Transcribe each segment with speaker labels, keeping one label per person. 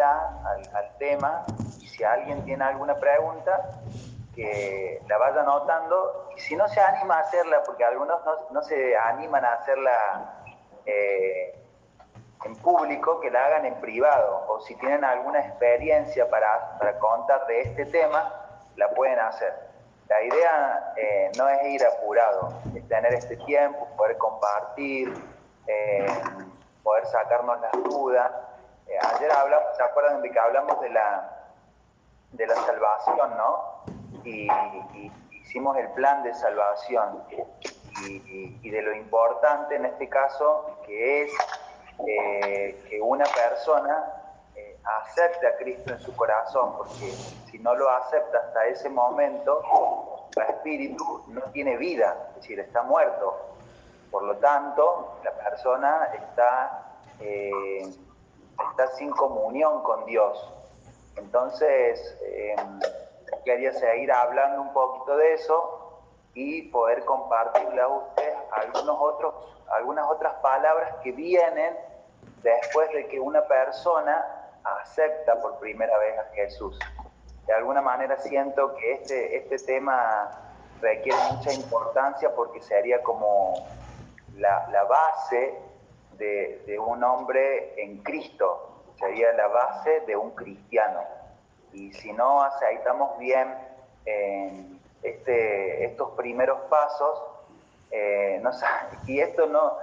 Speaker 1: al, tema y si alguien tiene alguna pregunta, que la vaya anotando y si no se anima a hacerla, porque algunos no, se animan a hacerla eh, en público, que la hagan en privado o si tienen alguna experiencia para, para contar de este tema, la pueden hacer. La idea eh, no es ir apurado, es tener este tiempo, poder compartir, eh, poder sacarnos las dudas. Eh, ayer hablamos, ¿se acuerdan de que hablamos de la, de la salvación, no? Y, hicimos el plan de salvación y, de lo importante en este caso que es que una persona acepte a Cristo en su corazón, porque si no lo acepta hasta ese momento, el espíritu no tiene vida, es decir, está muerto. Por lo tanto, la persona está, eh, está sin comunión con Dios. Entonces, eh, quería seguir hablando un poquito de eso y poder compartirle a usted algunos otros, algunas otras palabras que vienen después de que una persona acepta por primera vez a Jesús. De alguna manera siento que este, este tema requiere mucha importancia porque sería como la, base de, un hombre en Cristo, sería la base de un cristiano. Y si no aceitamos bien este, estos primeros pasos, eh, y esto no,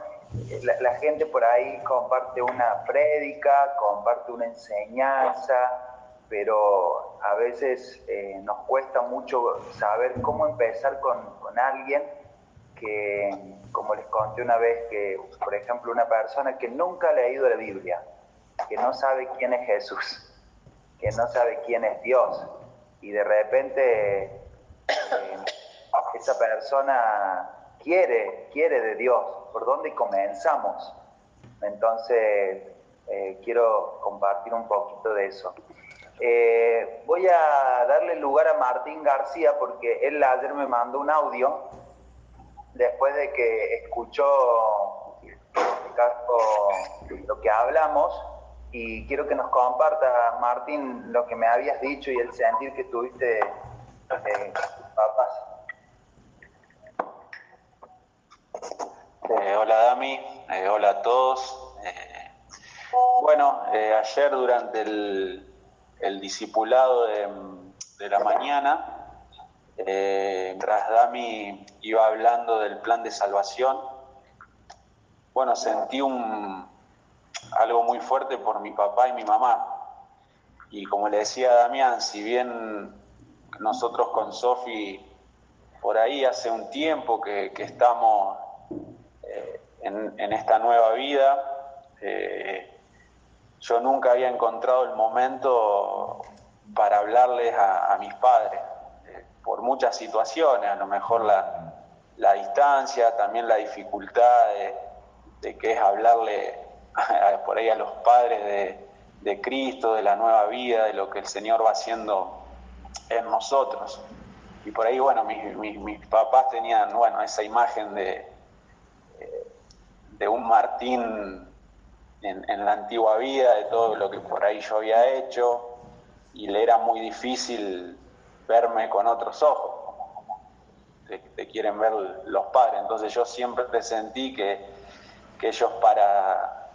Speaker 1: la, gente por ahí comparte una prédica, comparte una enseñanza, pero a veces eh, nos cuesta mucho saber cómo empezar con, alguien que, como les conté una vez, que por ejemplo una persona que nunca ha leído la Biblia, que no sabe quién es Jesús, que no sabe quién es Dios, y de repente eh, esa persona quiere, quiere de Dios, por dónde comenzamos. Entonces, eh, quiero compartir un poquito de eso. Eh, voy a darle lugar a Martín García porque él ayer me mandó un audio después de que escuchó lo que hablamos y quiero que nos comparta, Martín, lo que me habías dicho y el sentir que tuviste eh, papás.
Speaker 2: Eh, hola Dami, eh, hola a todos. Eh, bueno, ayer durante el, discipulado de, la mañana, mientras Dami iba hablando del plan de salvación, bueno, sentí un, algo muy fuerte por mi papá y mi mamá. Y como le decía a Damián, si bien nosotros con Sofi por ahí hace un tiempo que estamos en, esta nueva vida. Eh, yo nunca había encontrado el momento para hablarles a, mis padres, eh, por muchas situaciones, a lo mejor la, distancia, también la dificultad de, que es hablarle por ahí a los padres de, Cristo, de la nueva vida, de lo que el Señor va haciendo en nosotros. Y por ahí, bueno, mis, mis papás tenían, bueno, esa imagen de, de un Martín en, la antigua vida, de todo lo que por ahí yo había hecho, y le era muy difícil verme con otros ojos, como, te, quieren ver los padres. Entonces yo siempre sentí que, que ellos para,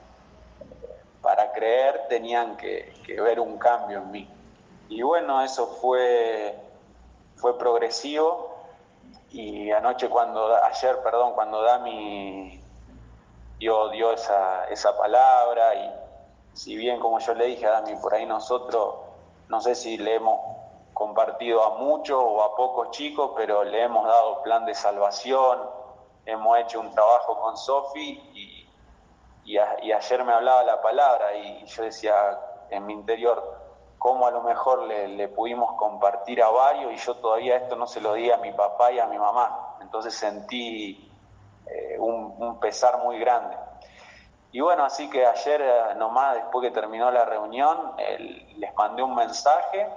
Speaker 2: para creer tenían que, ver un cambio en mí. Y bueno, eso fue, fue progresivo. Y anoche cuando, ayer, perdón, cuando Dami dio, dio esa, esa palabra y si bien como yo le dije a Dami, por ahí nosotros, no sé si le hemos compartido a muchos o a pocos chicos, pero le hemos dado plan de salvación, hemos hecho un trabajo con Sofi y, y, ayer me hablaba la palabra y yo decía en mi interior, cómo a lo mejor le, pudimos compartir a varios y yo todavía esto no se lo di a mi papá y a mi mamá. Entonces sentí eh, un, pesar muy grande. Y bueno, así que ayer eh, nomás, después que terminó la reunión, les mandé un mensaje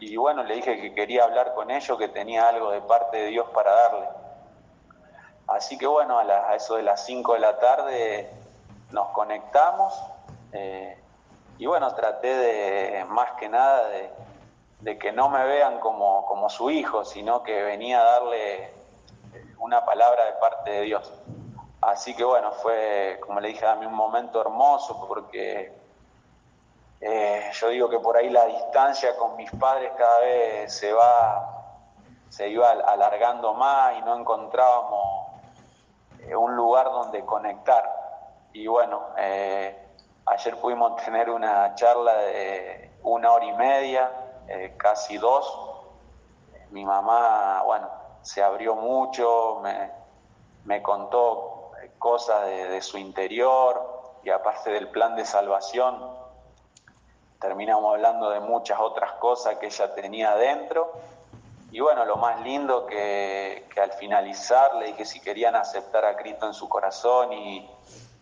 Speaker 2: y bueno, le dije que quería hablar con ellos, que tenía algo de parte de Dios para darle. Así que bueno, a, eso de las 5 de la tarde nos conectamos. Eh, y bueno, traté de, más que nada, de, que no me vean como, como su hijo, sino que venía a darle una palabra de parte de Dios. Así que bueno, fue, como le dije, a mí un momento hermoso porque eh, yo digo que por ahí la distancia con mis padres cada vez se va, se iba alargando más y no encontrábamos eh, un lugar donde conectar. Y bueno, eh, ayer pudimos tener una charla de una hora y media, casi dos. Mi mamá, bueno, se abrió mucho, me, me contó cosas de, su interior y aparte del plan de salvación, terminamos hablando de muchas otras cosas que ella tenía adentro. Y bueno, lo más lindo que, que, al finalizar le dije si querían aceptar a Cristo en su corazón y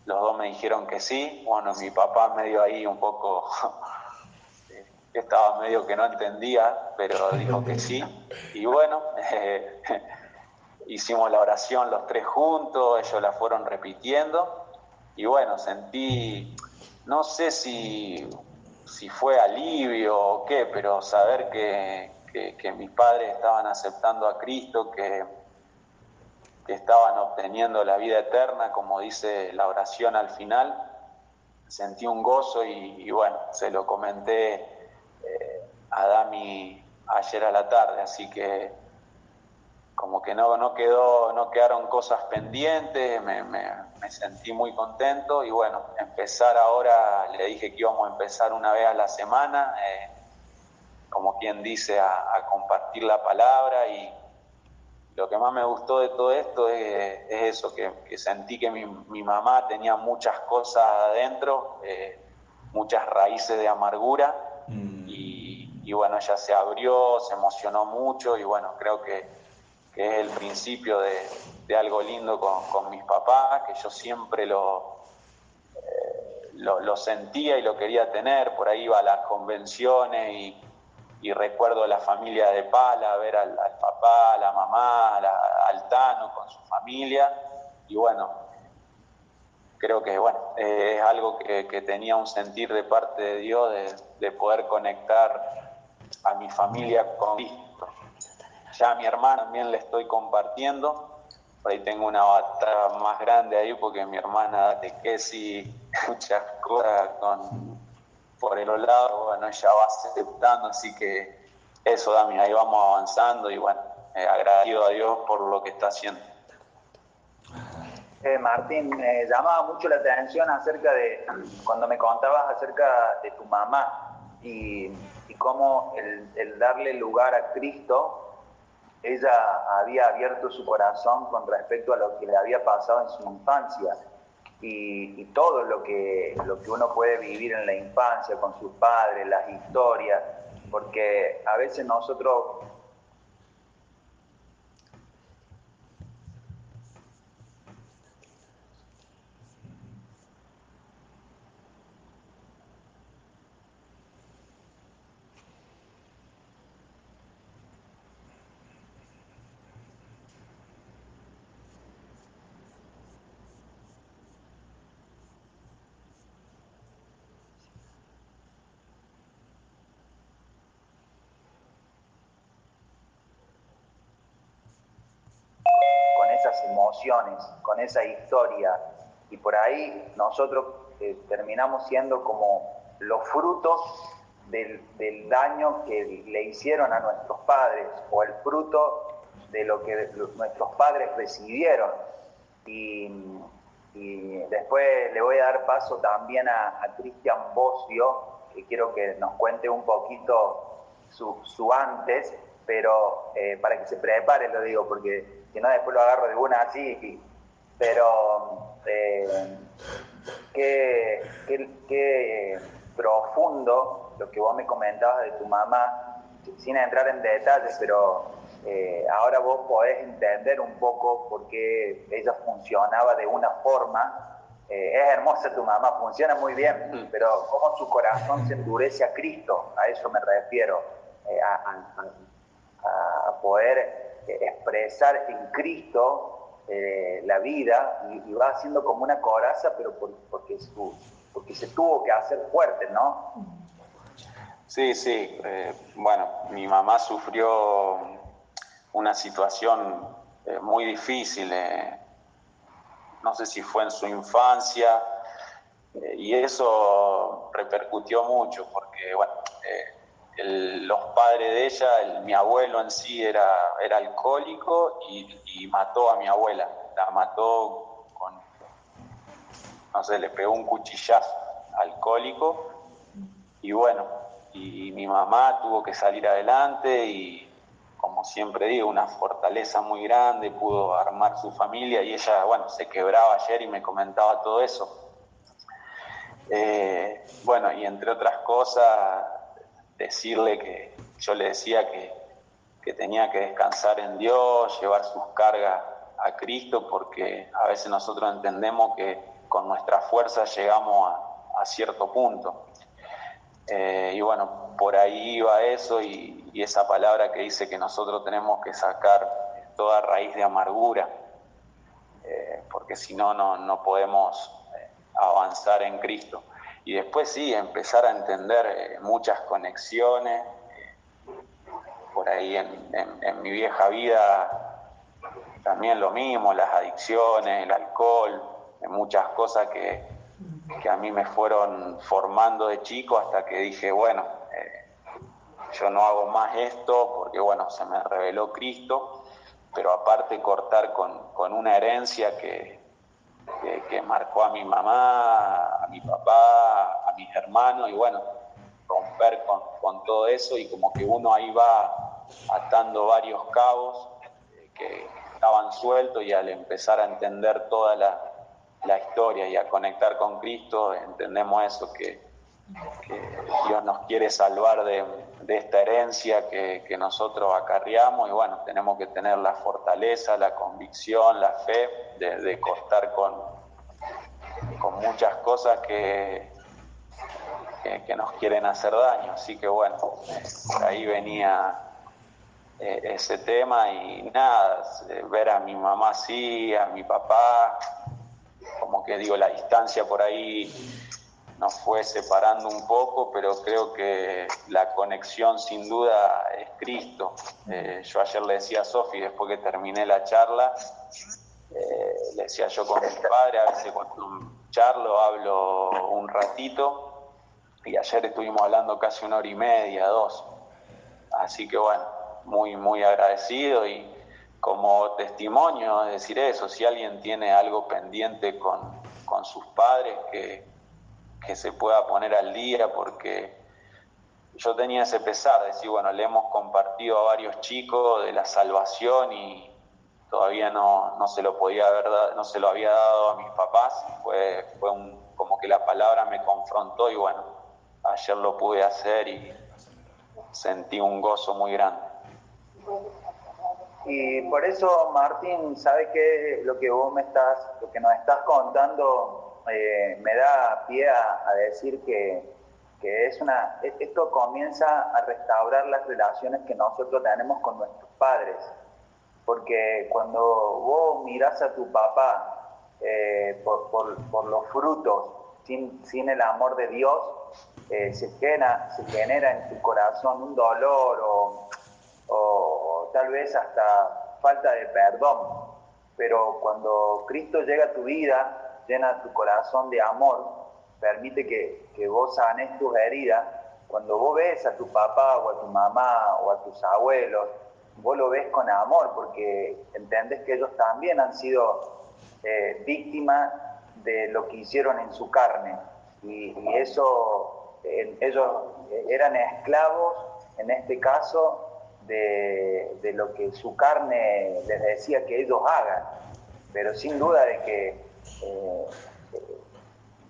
Speaker 2: los dos me dijeron que sí. Bueno, mi papá medio ahí un poco, estaba medio que no entendía, pero dijo que sí. Y bueno, hicimos la oración los tres juntos, ellos la fueron repitiendo. Y bueno, sentí, no sé si si fue alivio o qué, pero saber que, mis padres estaban aceptando a Cristo, que, estaban obteniendo la vida eterna, como dice la oración al final, sentí un gozo y, bueno, se lo comenté eh, a Dami ayer a la tarde, así que como que no, no, quedó, no quedaron cosas pendientes, me, sentí muy contento y bueno, empezar ahora, le dije que íbamos a empezar una vez a la semana, eh, como quien dice, a, compartir la palabra y lo que más me gustó de todo esto es, eso, que, sentí que mi, mamá tenía muchas cosas adentro, eh, muchas raíces de amargura mm. y, y bueno, ella se abrió, se emocionó mucho y bueno, creo que que es el principio de, algo lindo con, mis papás, que yo siempre eh, lo, lo, sentía y lo quería tener, por ahí iba a las convenciones y, recuerdo la familia de Pala, ver al, papá, a la mamá, al Tano con su familia, y bueno, creo que bueno, es algo que, tenía un sentir de parte de Dios de, de poder conectar a mi familia con Cristo. Ya a mi hermana también le estoy compartiendo. Ahí tengo una batalla más grande ahí porque mi hermana de que si muchas cosas por el lado, bueno, ella va aceptando, así que eso, Dami, ahí vamos avanzando y bueno, eh, agradecido a Dios por lo que está haciendo.
Speaker 1: Eh, Martín, me llamaba mucho la atención acerca de cuando me contabas acerca de tu mamá y, cómo el, el darle lugar a Cristo ella había abierto su corazón con respecto a lo que le había pasado en su infancia y, todo lo que, lo que uno puede vivir en la infancia con sus padres, las historias, porque a veces nosotros emociones, con esa historia. Y por ahí nosotros eh, terminamos siendo como los frutos del, daño que le hicieron a nuestros padres o el fruto de lo que nuestros padres recibieron. Y, después le voy a dar paso también a, Cristian Bocio, que quiero que nos cuente un poquito su, antes, pero eh, para que se prepare, lo digo, porque si no después lo agarro de una así, pero eh, qué, qué, profundo lo que vos me comentabas de tu mamá, sin entrar en detalles, pero eh, ahora vos podés entender un poco por qué ella funcionaba de una forma. Eh, es hermosa tu mamá, funciona muy bien, mm. pero cómo su corazón se endurece a Cristo, a eso me refiero, a, a poder expresar en Cristo eh, la vida y, va haciendo como una coraza, pero porque porque se tuvo que hacer fuerte, ¿no?
Speaker 2: Sí, sí. Eh, bueno, mi mamá sufrió una situación eh, muy difícil, eh, no sé si fue en su infancia, y eso repercutió mucho, porque bueno, los padres de ella, mi abuelo en sí era, era alcohólico y, mató a mi abuela, la mató con, no sé, le pegó un cuchillazo alcohólico y bueno, y mi mamá tuvo que salir adelante y como siempre digo, una fortaleza muy grande, pudo armar su familia y ella, bueno, se quebraba ayer y me comentaba todo eso. Eh, bueno, y entre otras cosas, decirle que yo le decía que, que tenía que descansar en Dios, llevar sus cargas a Cristo, porque a veces nosotros entendemos que con nuestra fuerza llegamos a, a cierto punto. Eh, y bueno, por ahí va eso y, esa palabra que dice que nosotros tenemos que sacar toda raíz de amargura, eh, porque si no, no podemos eh, avanzar en Cristo. Y después sí, empezar a entender muchas conexiones. por ahí en, en mi vieja vida también lo mismo, las adicciones, el alcohol, muchas cosas que, que a mí me fueron formando de chico hasta que dije, bueno, eh, yo no hago más esto porque, bueno, se me reveló Cristo, pero aparte cortar con, con una herencia que, que, marcó a mi mamá, a mi papá, a mis hermanos, y bueno, romper con, con todo eso y como que uno ahí va atando varios cabos eh, que estaban sueltos y al empezar a entender toda la la historia y a conectar con Cristo, entendemos eso, que, Dios nos quiere salvar de, esta herencia que, nosotros acarreamos y bueno, tenemos que tener la fortaleza, la convicción, la fe de, de cortar con, con muchas cosas que, que, nos quieren hacer daño. Así que bueno, por ahí venía eh, ese tema y nada, ver a mi mamá así, a mi papá, como que digo, la distancia por ahí nos fue separando un poco, pero creo que la conexión sin duda es Cristo. Eh, yo ayer le decía a Sofi, después que terminé la charla, eh, le decía yo con mi padre, a veces cuando charlo hablo un ratito, y ayer estuvimos hablando casi una hora y media, dos. Así que bueno, muy, muy agradecido y como testimonio, es decir, eso, si alguien tiene algo pendiente con, sus padres, que, se pueda poner al día, porque yo tenía ese pesar de decir, bueno, le hemos compartido a varios chicos de la salvación y todavía no, no se lo podía haber no se lo había dado a mis papás, fue, fue un, como que la palabra me confrontó y bueno, ayer lo pude hacer y sentí un gozo muy grande.
Speaker 1: Y por eso, Martín, ¿sabe que lo que vos me estás, lo que nos estás contando, eh, me da pie a, decir que, es una, e, esto comienza a restaurar las relaciones que nosotros tenemos con nuestros padres. Porque cuando vos mirás a tu papá eh, por, los frutos, sin, sin, el amor de Dios, eh, se, genera, se genera en tu corazón un dolor o o tal vez hasta falta de perdón. Pero cuando Cristo llega a tu vida, llena tu corazón de amor, permite que, que vos sanes tus heridas, cuando vos ves a tu papá o a tu mamá o a tus abuelos, vos lo ves con amor porque entendés que ellos también han sido eh, víctimas de lo que hicieron en su carne. Y, eso, ellos eran esclavos, en este caso, de, lo que su carne les decía que ellos hagan, pero sin duda de que eh,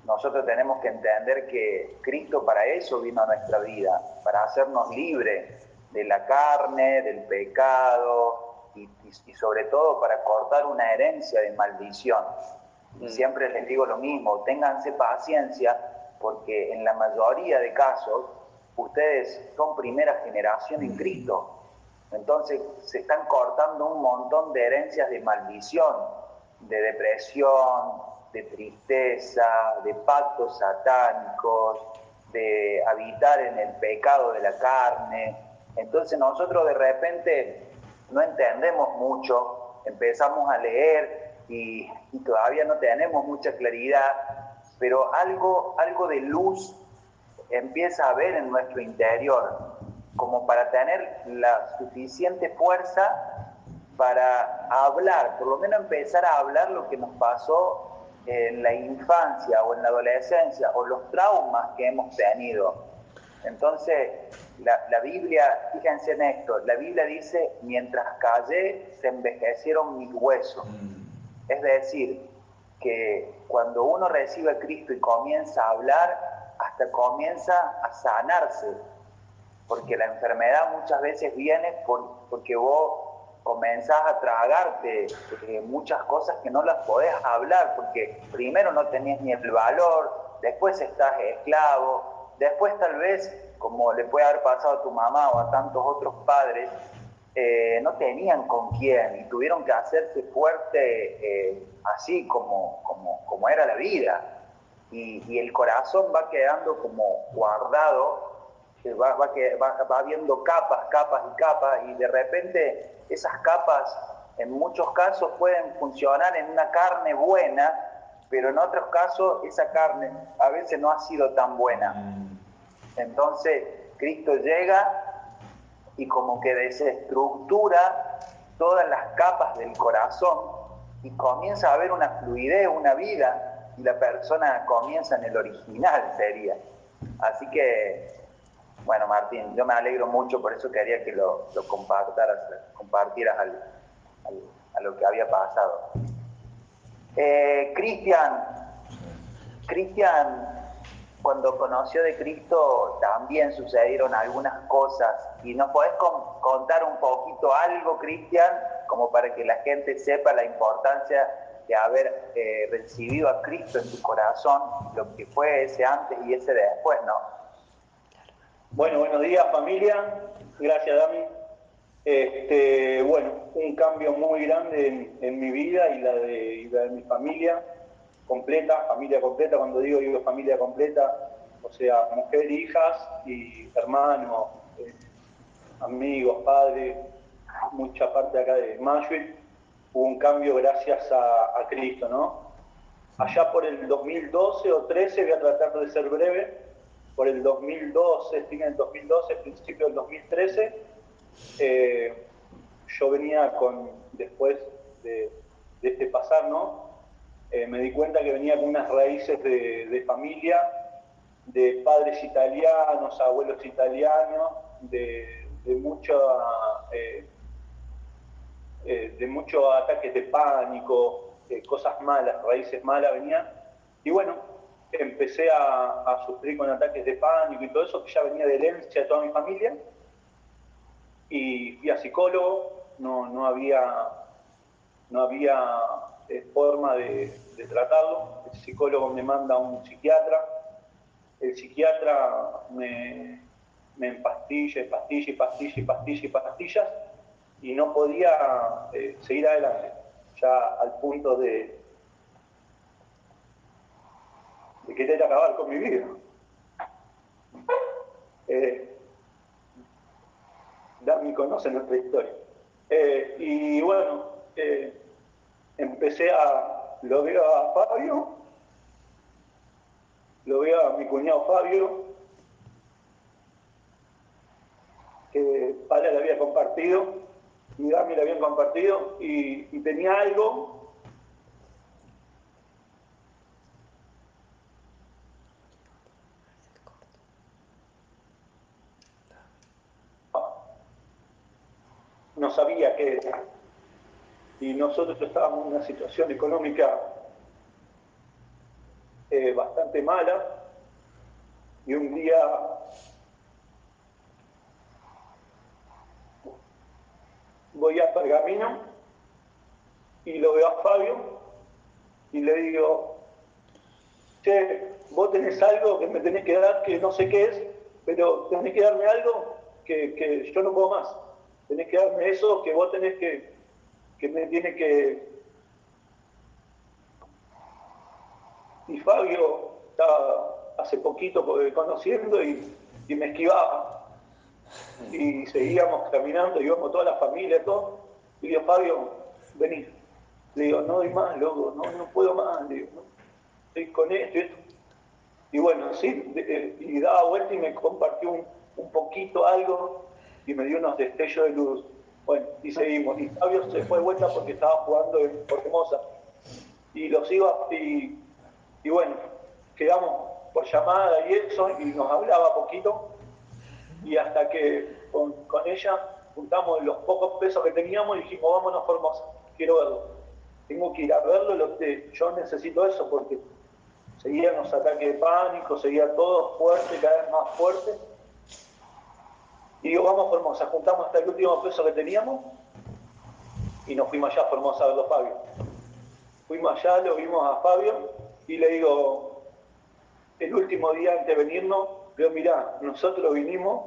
Speaker 1: nosotros tenemos que entender que Cristo para eso vino a nuestra vida, para hacernos libres de la carne, del pecado y, sobre todo para cortar una herencia de maldición. Y mm. siempre les digo lo mismo, ténganse paciencia porque en la mayoría de casos ustedes son primera generación en Cristo entonces se están cortando un montón de herencias de maldición, de depresión, de tristeza, de pactos satánicos, de habitar en el pecado de la carne. Entonces nosotros de repente no entendemos mucho, empezamos a leer y, todavía no tenemos mucha claridad, pero algo, algo de luz empieza a ver en nuestro interior, como para tener la suficiente fuerza para hablar, por lo menos empezar a hablar lo que nos pasó en la infancia o en la adolescencia o los traumas que hemos tenido. Entonces, la, Biblia, fíjense en esto, la Biblia dice, mientras callé, se envejecieron mis huesos. Mm. Es decir, que cuando uno recibe a Cristo y comienza a hablar, hasta comienza a sanarse, porque la enfermedad muchas veces viene porque vos comenzás a tragarte eh, muchas cosas que no las podés hablar, porque primero no tenés ni el valor, después estás esclavo, después tal vez, como le puede haber pasado a tu mamá o a tantos otros padres, eh, no tenían con quién y tuvieron que hacerse fuerte eh, así como, como, como, era la vida. Y, y, el corazón va quedando como guardado, va, va, va, va viendo capas, capas y capas, y de repente esas capas en muchos casos pueden funcionar en una carne buena, pero en otros casos esa carne a veces no ha sido tan buena. Mm. Entonces Cristo llega y como que desestructura todas las capas del corazón y comienza a haber una fluidez, una vida, y la persona comienza en el original, sería. Así que bueno, Martín, yo me alegro mucho, por eso quería que lo, compartieras, compartieras a lo que había pasado. Eh, Cristian, Cristian, cuando conoció de Cristo también sucedieron algunas cosas. ¿Y nos podés contar un poquito algo, Cristian, como para que la gente sepa la importancia de haber eh, recibido a Cristo en tu corazón, lo que fue ese antes y ese después, ¿no?
Speaker 3: Bueno, buenos días familia. Gracias Dami. Este, bueno, un cambio muy grande en, mi vida y la, de, mi familia completa, familia completa, cuando digo digo familia completa, o sea, mujer, hijas y hermanos, eh, amigos, padres, mucha parte acá de Mayuit, hubo un cambio gracias a, a Cristo, ¿no? Allá por el 2012 o 13, voy a tratar de ser breve, por el 2012, fin del 2012, principio del 2013, eh, yo venía con, después de, este pasar, ¿no? Eh, me di cuenta que venía con unas raíces de, familia, de padres italianos, abuelos italianos, de, de mucho, eh, de muchos ataques de pánico, cosas malas, raíces malas venían. Y bueno, empecé a, sufrir con ataques de pánico y todo eso, que ya venía de herencia de toda mi familia. Y fui a psicólogo, no, no había, no había eh, forma de, tratarlo. El psicólogo me manda a un psiquiatra. El psiquiatra me, me empastilla, y pastilla, y pastilla, y pastilla, y pastillas, y no podía eh, seguir adelante, ya al punto de, de querer acabar con mi vida. Eh, Dami conoce nuestra historia. Eh, y bueno, eh, empecé a, lo veo a Fabio, lo veo a mi cuñado Fabio, que para le había compartido, y Dami le habían compartido, y tenía algo no sabía qué era. Y nosotros estábamos en una situación económica eh, bastante mala y un día voy a Pergamino y lo veo a Fabio y le digo, che, vos tenés algo que me tenés que dar que no sé qué es, pero tenés que darme algo que, que yo no puedo más tenés que darme eso que vos tenés que, que me tiene que, y Fabio estaba hace poquito conociendo y, y me esquivaba. Y seguíamos caminando, íbamos toda la familia, todo. Y digo, Fabio, vení. Le digo, no doy más, loco, no, no puedo más. Le digo, estoy con esto y esto. Y bueno, sí, y daba vuelta y me compartió un, un poquito algo y me dio unos destellos de luz. Bueno, y seguimos. Y Fabio se fue de vuelta porque estaba jugando en Formosa. Y los iba, y, y bueno, quedamos por llamada y eso, y nos hablaba poquito. Y hasta que con, ella juntamos los pocos pesos que teníamos y dijimos, vámonos Formosa, quiero verlo. Tengo que ir a verlo, lo que, yo necesito eso porque seguían los ataques de pánico, seguía todo fuerte, cada vez más fuerte y digo, vamos a Formosa, juntamos hasta el último peso que teníamos y nos fuimos allá a Formosa a verlo a Fabio. Fuimos allá, lo vimos a Fabio y le digo, el último día antes de venirnos, le digo, mirá, nosotros vinimos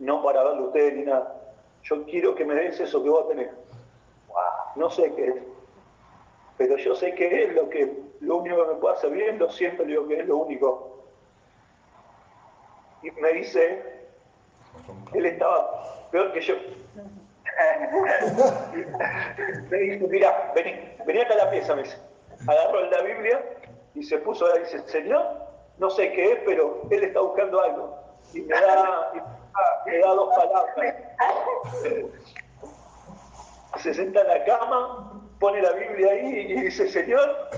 Speaker 3: no para verlo a ustedes ni nada. Yo quiero que me des eso que vos tenés. No sé qué es, pero yo sé que es lo que lo único que me puede hacer bien, lo siento, le digo que es lo único. Y me dice, él estaba peor que yo. me dice, mira, vení, vení acá a la pieza, me dice. Agarró la Biblia y se puso ahí dice, Señor, no sé qué es, pero él está buscando algo. Y me da, me da dos palabras. Se senta en la cama, pone la Biblia ahí y dice, Señor,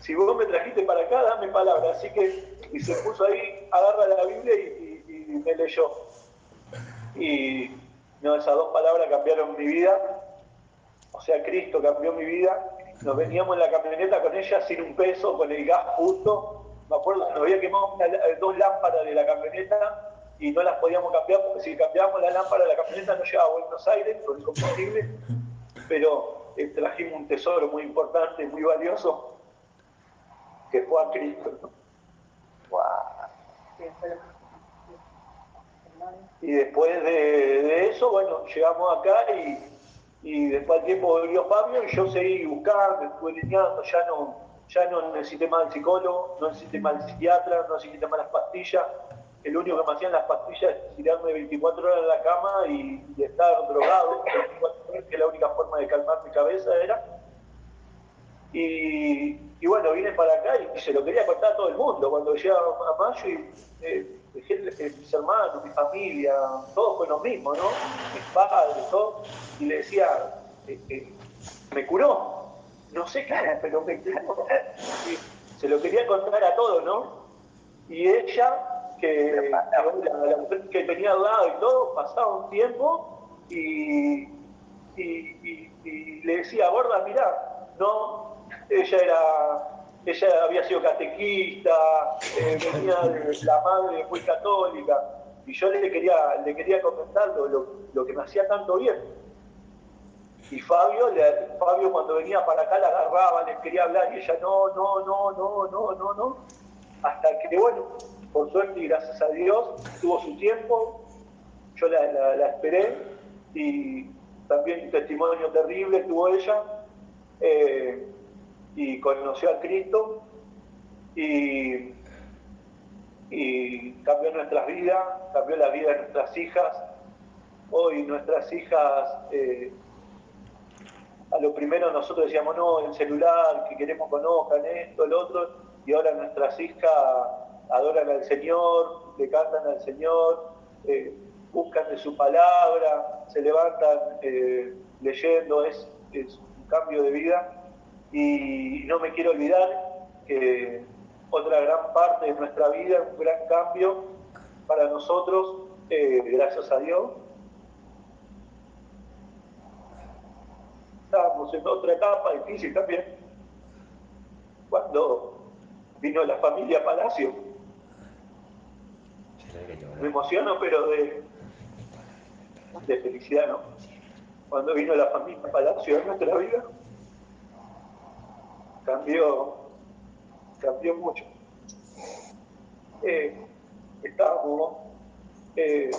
Speaker 3: si vos me trajiste para acá, dame palabra. Así que, y se puso ahí, agarra la Biblia y, y me leyó. Y no, esas dos palabras cambiaron mi vida. O sea, Cristo cambió mi vida. Nos veníamos en la camioneta con ella sin un peso, con el gas justo. Me acuerdo, nos había quemado dos lámparas de la camioneta y no las podíamos cambiar porque si cambiábamos la lámpara de la camioneta no llegaba a Buenos Aires con el combustible. Pero eh, trajimos un tesoro muy importante, muy valioso, que fue a Cristo. Wow. Y después de, eso, bueno, llegamos acá y, y después al tiempo volvió Fabio y yo seguí buscando, estuve lineando, ya no, ya no necesité más el psicólogo, no necesité más el psiquiatra, no necesité más las pastillas. El único que me hacían las pastillas es tirarme 24 horas en la cama y, estar drogado, que la única forma de calmar mi cabeza era. Y, y, bueno, vine para acá y se lo quería contar a todo el mundo. Cuando llegué a, mayo y eh, mis hermanos, mi familia, todos fue lo mismo, ¿no? Mis padres, todo, y le decía, eh, me curó, no sé qué, pero me curó. se lo quería contar a todos, ¿no? Y ella, que, que tenía al lado y todo, pasaba un tiempo y, y, y le decía, gorda, mirá, no, ella era ella había sido catequista, eh, venía de la madre muy católica, y yo le quería, le quería comentar lo, que me hacía tanto bien. Y Fabio, Fabio cuando venía para acá la agarraba, le quería hablar y ella no, no, no, no, no, no, no. Hasta que, bueno, por suerte y gracias a Dios, tuvo su tiempo, yo la, esperé y también un testimonio terrible tuvo ella. Eh, y conoció a Cristo y, y cambió nuestras vidas, cambió la vida de nuestras hijas. Hoy nuestras hijas, eh, a lo primero nosotros decíamos, no, el celular, que queremos conozcan esto, el otro, y ahora nuestras hijas adoran al Señor, le cantan al Señor, eh, buscan de su palabra, se levantan eh, leyendo, es, es un cambio de vida y no me quiero olvidar que otra gran parte de nuestra vida, un gran cambio para nosotros, eh, gracias a Dios. Estábamos en otra etapa difícil también, cuando vino la familia Palacio. Me emociono, pero de, de felicidad, ¿no? Cuando vino la familia Palacio en nuestra vida cambió, cambió mucho. Eh, estábamos, eh,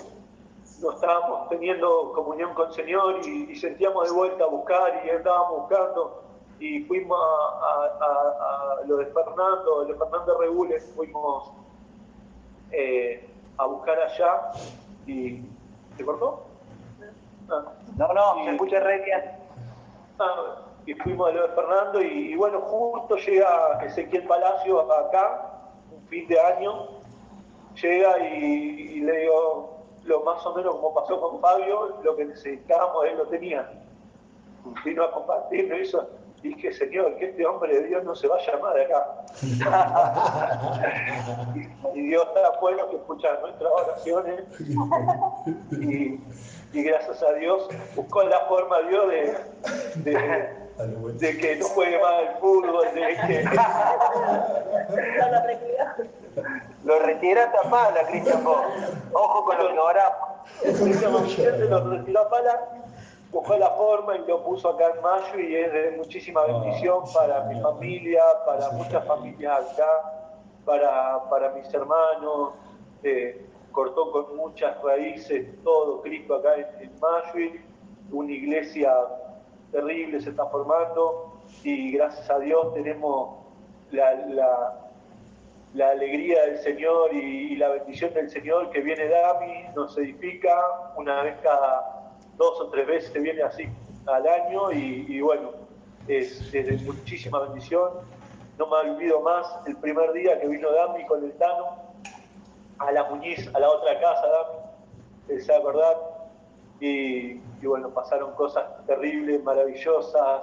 Speaker 3: no estábamos teniendo comunión con el Señor y, sentíamos de vuelta a buscar y andábamos buscando. y fuimos a, lo de Fernando, lo de Fernando Regules, fuimos eh, a buscar allá y... ¿Se cortó?
Speaker 1: Ah. No, no, se escucha re bien.
Speaker 3: Ah, y fuimos a lo de Fernando y, bueno, justo llega Ezequiel Palacio acá, un fin de año, llega y, le digo lo más o menos como pasó con Fabio, lo que necesitábamos él lo tenía. Vino a compartirlo eso dije, Señor, que este hombre de Dios no se vaya más de acá. y, Dios está bueno que escucha nuestras oraciones y, gracias a Dios buscó la forma Dios de, que no juegue más el fútbol, de que...
Speaker 1: Lo retira a pala, Cristian Ojo con lo que oramos.
Speaker 3: Lo retiró a pala buscó la forma y lo puso acá en mayo y es de muchísima bendición para mi familia, para muchas familias acá, para, para mis hermanos. Eh, cortó con muchas raíces todo Cristo acá en, mayo y una iglesia terrible se está formando y gracias a Dios tenemos la, la, alegría del Señor y, la bendición del Señor que viene Dami, nos edifica una vez cada dos o tres veces viene así al año y, bueno, es, de muchísima bendición. No me olvido más el primer día que vino Dami con el Tano a la Muñiz, a la otra casa, Dami, se va Y, y, bueno, pasaron cosas terribles, maravillosas,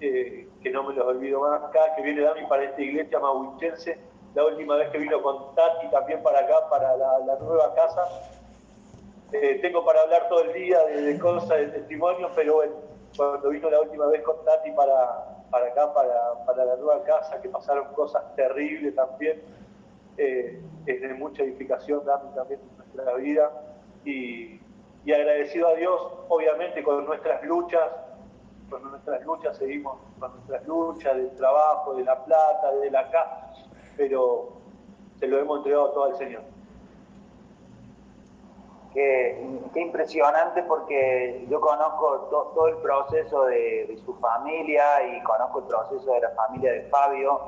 Speaker 3: eh, que no me los olvido más. Acá que viene Dami para esta iglesia mahuichense, la última vez que vino con Tati también para acá, para la nueva casa, eh, tengo para hablar todo el día de, cosas, de testimonio, pero bueno, cuando vino la última vez con Tati para, para acá, para, la nueva casa, que pasaron cosas terribles también, eh, es de mucha edificación también en nuestra vida y, agradecido a Dios, obviamente, con nuestras luchas, con nuestras luchas seguimos con nuestras luchas del trabajo, de la plata, de la casa, pero se lo hemos entregado todo al Señor.
Speaker 1: Qué, impresionante porque yo conozco todo el proceso de, su familia y conozco el proceso de la familia de Fabio,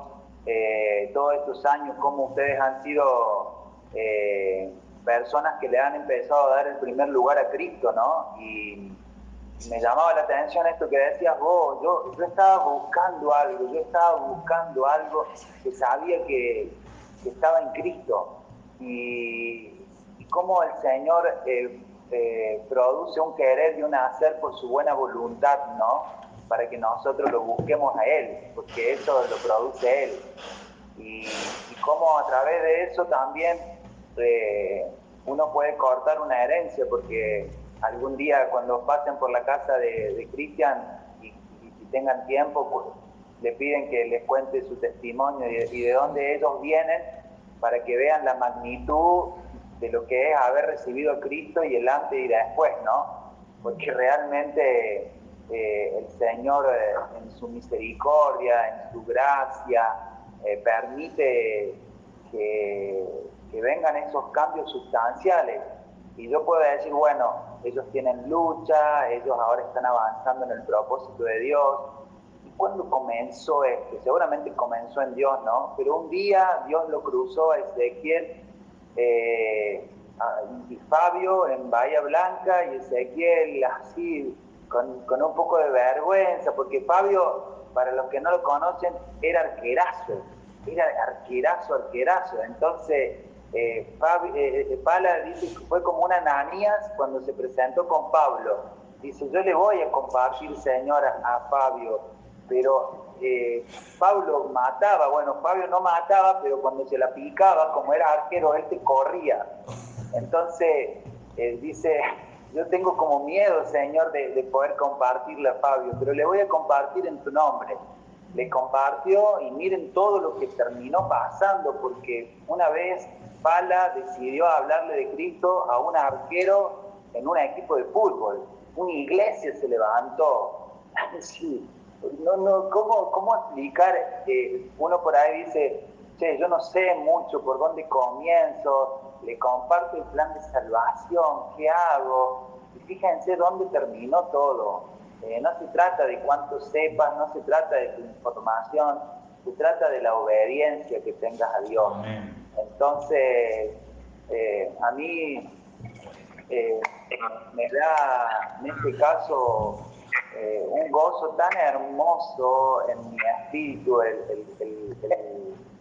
Speaker 1: eh, todos estos años, cómo ustedes han sido eh, personas que le han empezado a dar el primer lugar a Cristo, ¿no? Y me llamaba la atención esto que decías vos, yo, yo estaba buscando algo, yo estaba buscando algo que sabía que, estaba en Cristo. Y, cómo el Señor eh, eh, produce un querer y un hacer por su buena voluntad, ¿no? Para que nosotros lo busquemos a Él, porque eso lo produce Él. Y, cómo a través de eso también eh, uno puede cortar una herencia, porque algún día cuando pasen por la casa de, Cristian y, tengan tiempo, pues le piden que les cuente su testimonio y de dónde ellos vienen para que vean la magnitud de lo que es haber recibido a Cristo y el antes y después, ¿no? Porque realmente eh, el Señor eh, en su misericordia, en su gracia, eh, permite que, que vengan esos cambios sustanciales. Y yo puedo decir, bueno, ellos tienen lucha, ellos ahora están avanzando en el propósito de Dios. ¿Y cuándo comenzó esto? Seguramente comenzó en Dios, ¿no? Pero un día Dios lo cruzó a Ezequiel eh, y Fabio en Bahía Blanca y Ezequiel así, con, un poco de vergüenza, porque Fabio, para los que no lo conocen, era arquerazo, era arquerazo, arquerazo. Entonces, eh, eh, Pala dice que fue como una Ananías cuando se presentó con Pablo. Dice, yo le voy a compartir, señora, a Fabio, pero eh, Pablo mataba, bueno, Fabio no mataba, pero cuando se la picaba, como era arquero, él te corría. Entonces, dice, yo tengo como miedo, Señor, de, poder compartirle a Fabio, pero le voy a compartir en tu nombre. Le compartió y miren todo lo que terminó pasando, porque una vez Pala decidió hablarle de Cristo a un arquero en un equipo de fútbol. Una iglesia se levantó. Sí, no, no, ¿cómo, cómo explicar? que uno por ahí dice, che, yo no sé mucho por dónde comienzo, le comparto el plan de salvación, ¿qué hago? Y fíjense dónde terminó todo. Eh, no se trata de cuánto sepas, no se trata de tu información, se trata de la obediencia que tengas a Dios. Entonces, eh, a mí eh, me da en este caso un gozo tan hermoso en mi espíritu el,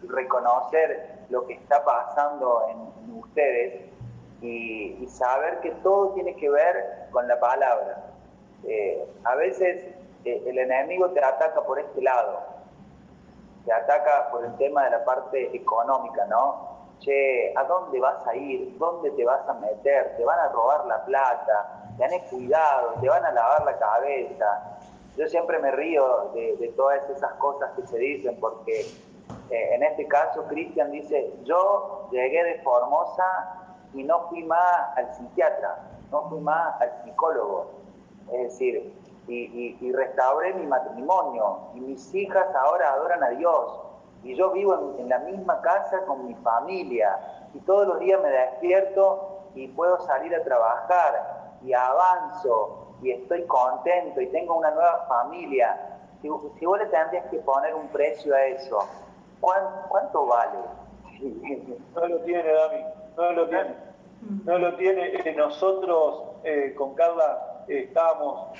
Speaker 1: reconocer lo que está pasando en, ustedes y, saber que todo tiene que ver con la palabra. Eh, a veces eh, el enemigo te ataca por este lado, te ataca por el tema de la parte económica, ¿no? Che, ¿a dónde vas a ir? ¿Dónde te vas a meter? Te van a robar la plata, tenés cuidado, te van a lavar la cabeza. Yo siempre me río de, todas esas cosas que se dicen porque eh, en este caso Cristian dice, yo llegué de Formosa y no fui más al psiquiatra, no fui más al psicólogo. Es decir, y, restauré mi matrimonio y mis hijas ahora adoran a Dios y yo vivo en, la misma casa con mi familia y todos los días me despierto y puedo salir a trabajar y avanzo y estoy contento y tengo una nueva familia. Si, si vos le tendrías que poner un precio a eso, ¿cuánto, vale?
Speaker 3: No lo tiene, Dami, no lo tiene. No lo tiene. Eh, nosotros eh, con Carla estábamos,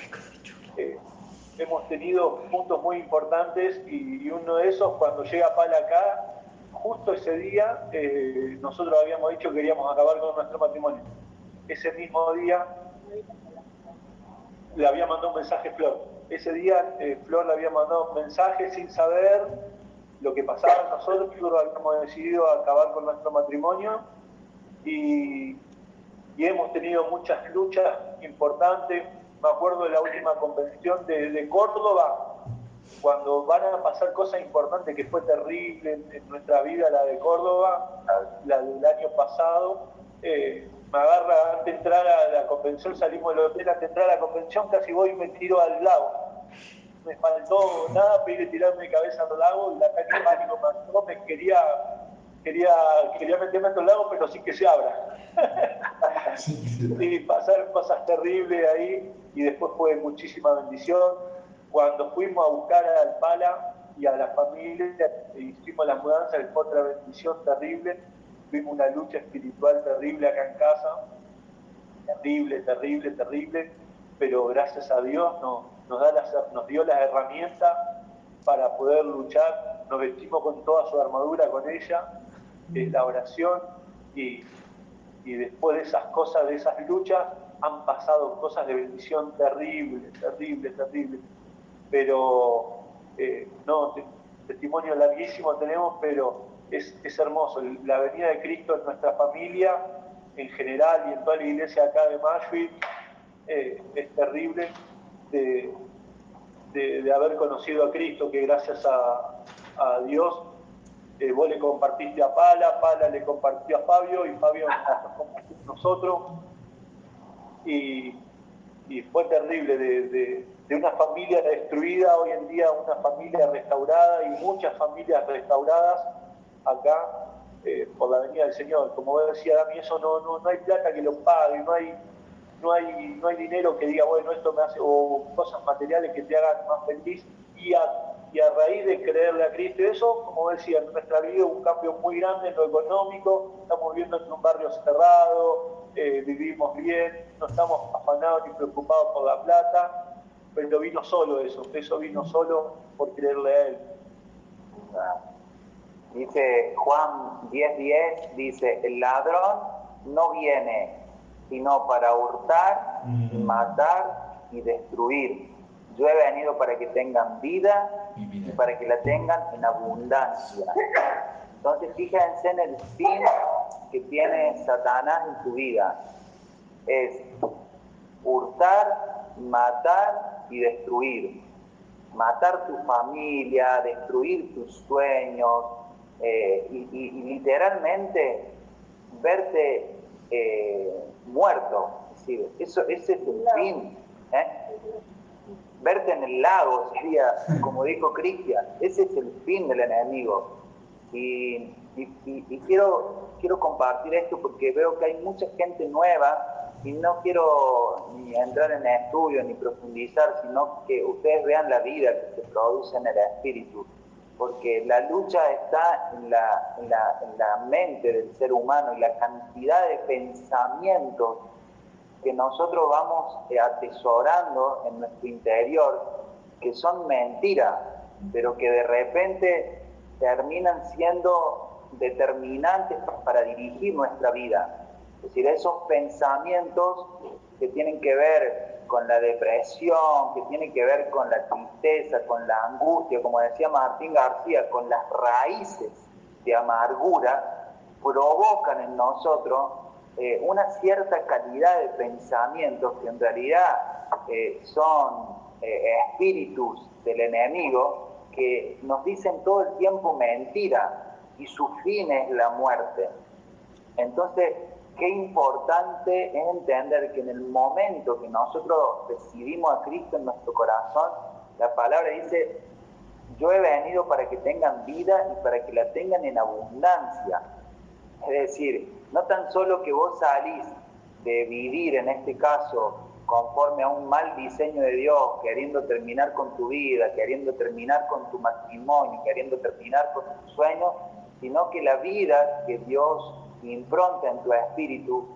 Speaker 3: hemos tenido puntos muy importantes y, uno de esos, cuando llega Pala acá, justo ese día, eh, nosotros habíamos dicho que queríamos acabar con nuestro matrimonio. Ese mismo día le había mandado un mensaje Flor. Ese día eh, Flor le había mandado un mensaje sin saber lo que pasaba nosotros, habíamos decidido acabar con nuestro matrimonio y hemos tenido muchas luchas importantes. Me acuerdo de la última convención de, Córdoba, cuando van a pasar cosas importantes que fue terrible en, nuestra vida, la de Córdoba, la del año pasado. Eh, me agarra antes de entrar a la convención, salimos del hotel, antes de entrar a la convención casi voy y me tiro al lago. Me faltó nada, pedí tirarme de cabeza al lago y la calle pánico me quería, quería, quería meterme al lago, pero sí que se abra. y pasar cosas terribles ahí y después fue muchísima bendición. Cuando fuimos a buscar a Alpala y a la familia, e hicimos la mudanza, fue otra bendición terrible. Tuvimos una lucha espiritual terrible acá en casa, terrible, terrible, terrible, pero gracias a Dios nos, nos, da nos dio las herramientas para poder luchar. Nos vestimos con toda su armadura con ella, la oración y, y después de esas cosas, de esas luchas, han pasado cosas de bendición terribles, terribles, terribles. Pero, eh, no, testimonio larguísimo tenemos, pero es, hermoso. La venida de Cristo en nuestra familia, en general y en toda la iglesia acá de Mashville, eh, es terrible de, haber conocido a Cristo, que gracias a, a Dios eh, vos le compartiste a Pala, Pala le compartió a Fabio y Fabio nos compartió a nosotros. Y, fue terrible de, una familia destruida, hoy en día una familia restaurada y muchas familias restauradas acá eh, por la venida del Señor. Como decía Dami, eso no, no, no hay plata que lo pague, no hay, no hay, no hay dinero que diga, bueno, esto me hace, o cosas materiales que te hagan más feliz. Y a y a raíz de creerle a Cristo, eso, como decía, en nuestra vida un cambio muy grande en lo económico, estamos viviendo en un barrio cerrado, eh, vivimos bien, no estamos afanados ni preocupados por la plata, pero vino solo eso, eso vino solo por creerle a Él.
Speaker 1: Dice Juan 10:10, dice, el ladrón no viene sino para hurtar, mm. matar y destruir yo he venido para que tengan vida, y para que la tengan en abundancia. Entonces fíjense en el fin que tiene Satanás en tu vida. Es hurtar, matar y destruir. Matar tu familia, destruir tus sueños eh, y, literalmente verte eh, muerto. Es decir, eso, ese es el fin. ¿eh? Verte en el lago sería, como dijo Cristian, ese es el fin del enemigo. Y, quiero, quiero compartir esto porque veo que hay mucha gente nueva y no quiero ni entrar en estudio ni profundizar, sino que ustedes vean la vida que se produce en el espíritu, porque la lucha está en la, en la, en la mente del ser humano y la cantidad de pensamientos que nosotros vamos eh, atesorando en nuestro interior, que son mentiras, pero que de repente terminan siendo determinantes para dirigir nuestra vida. Es decir, esos pensamientos que tienen que ver con la depresión, que tienen que ver con la tristeza, con la angustia, como decía Martín García, con las raíces de amargura, provocan en nosotros eh, una cierta calidad de pensamientos que en realidad eh, son eh, espíritus del enemigo que nos dicen todo el tiempo mentira y su fin es la muerte. Entonces, qué importante es entender que en el momento que nosotros recibimos a Cristo en nuestro corazón, la palabra dice, yo he venido para que tengan vida y para que la tengan en abundancia. Es decir, no tan solo que vos salís de vivir, en este caso, conforme a un mal diseño de Dios, queriendo terminar con tu vida, queriendo terminar con tu matrimonio, queriendo terminar con tus sueños, sino que la vida que Dios impronta en tu espíritu,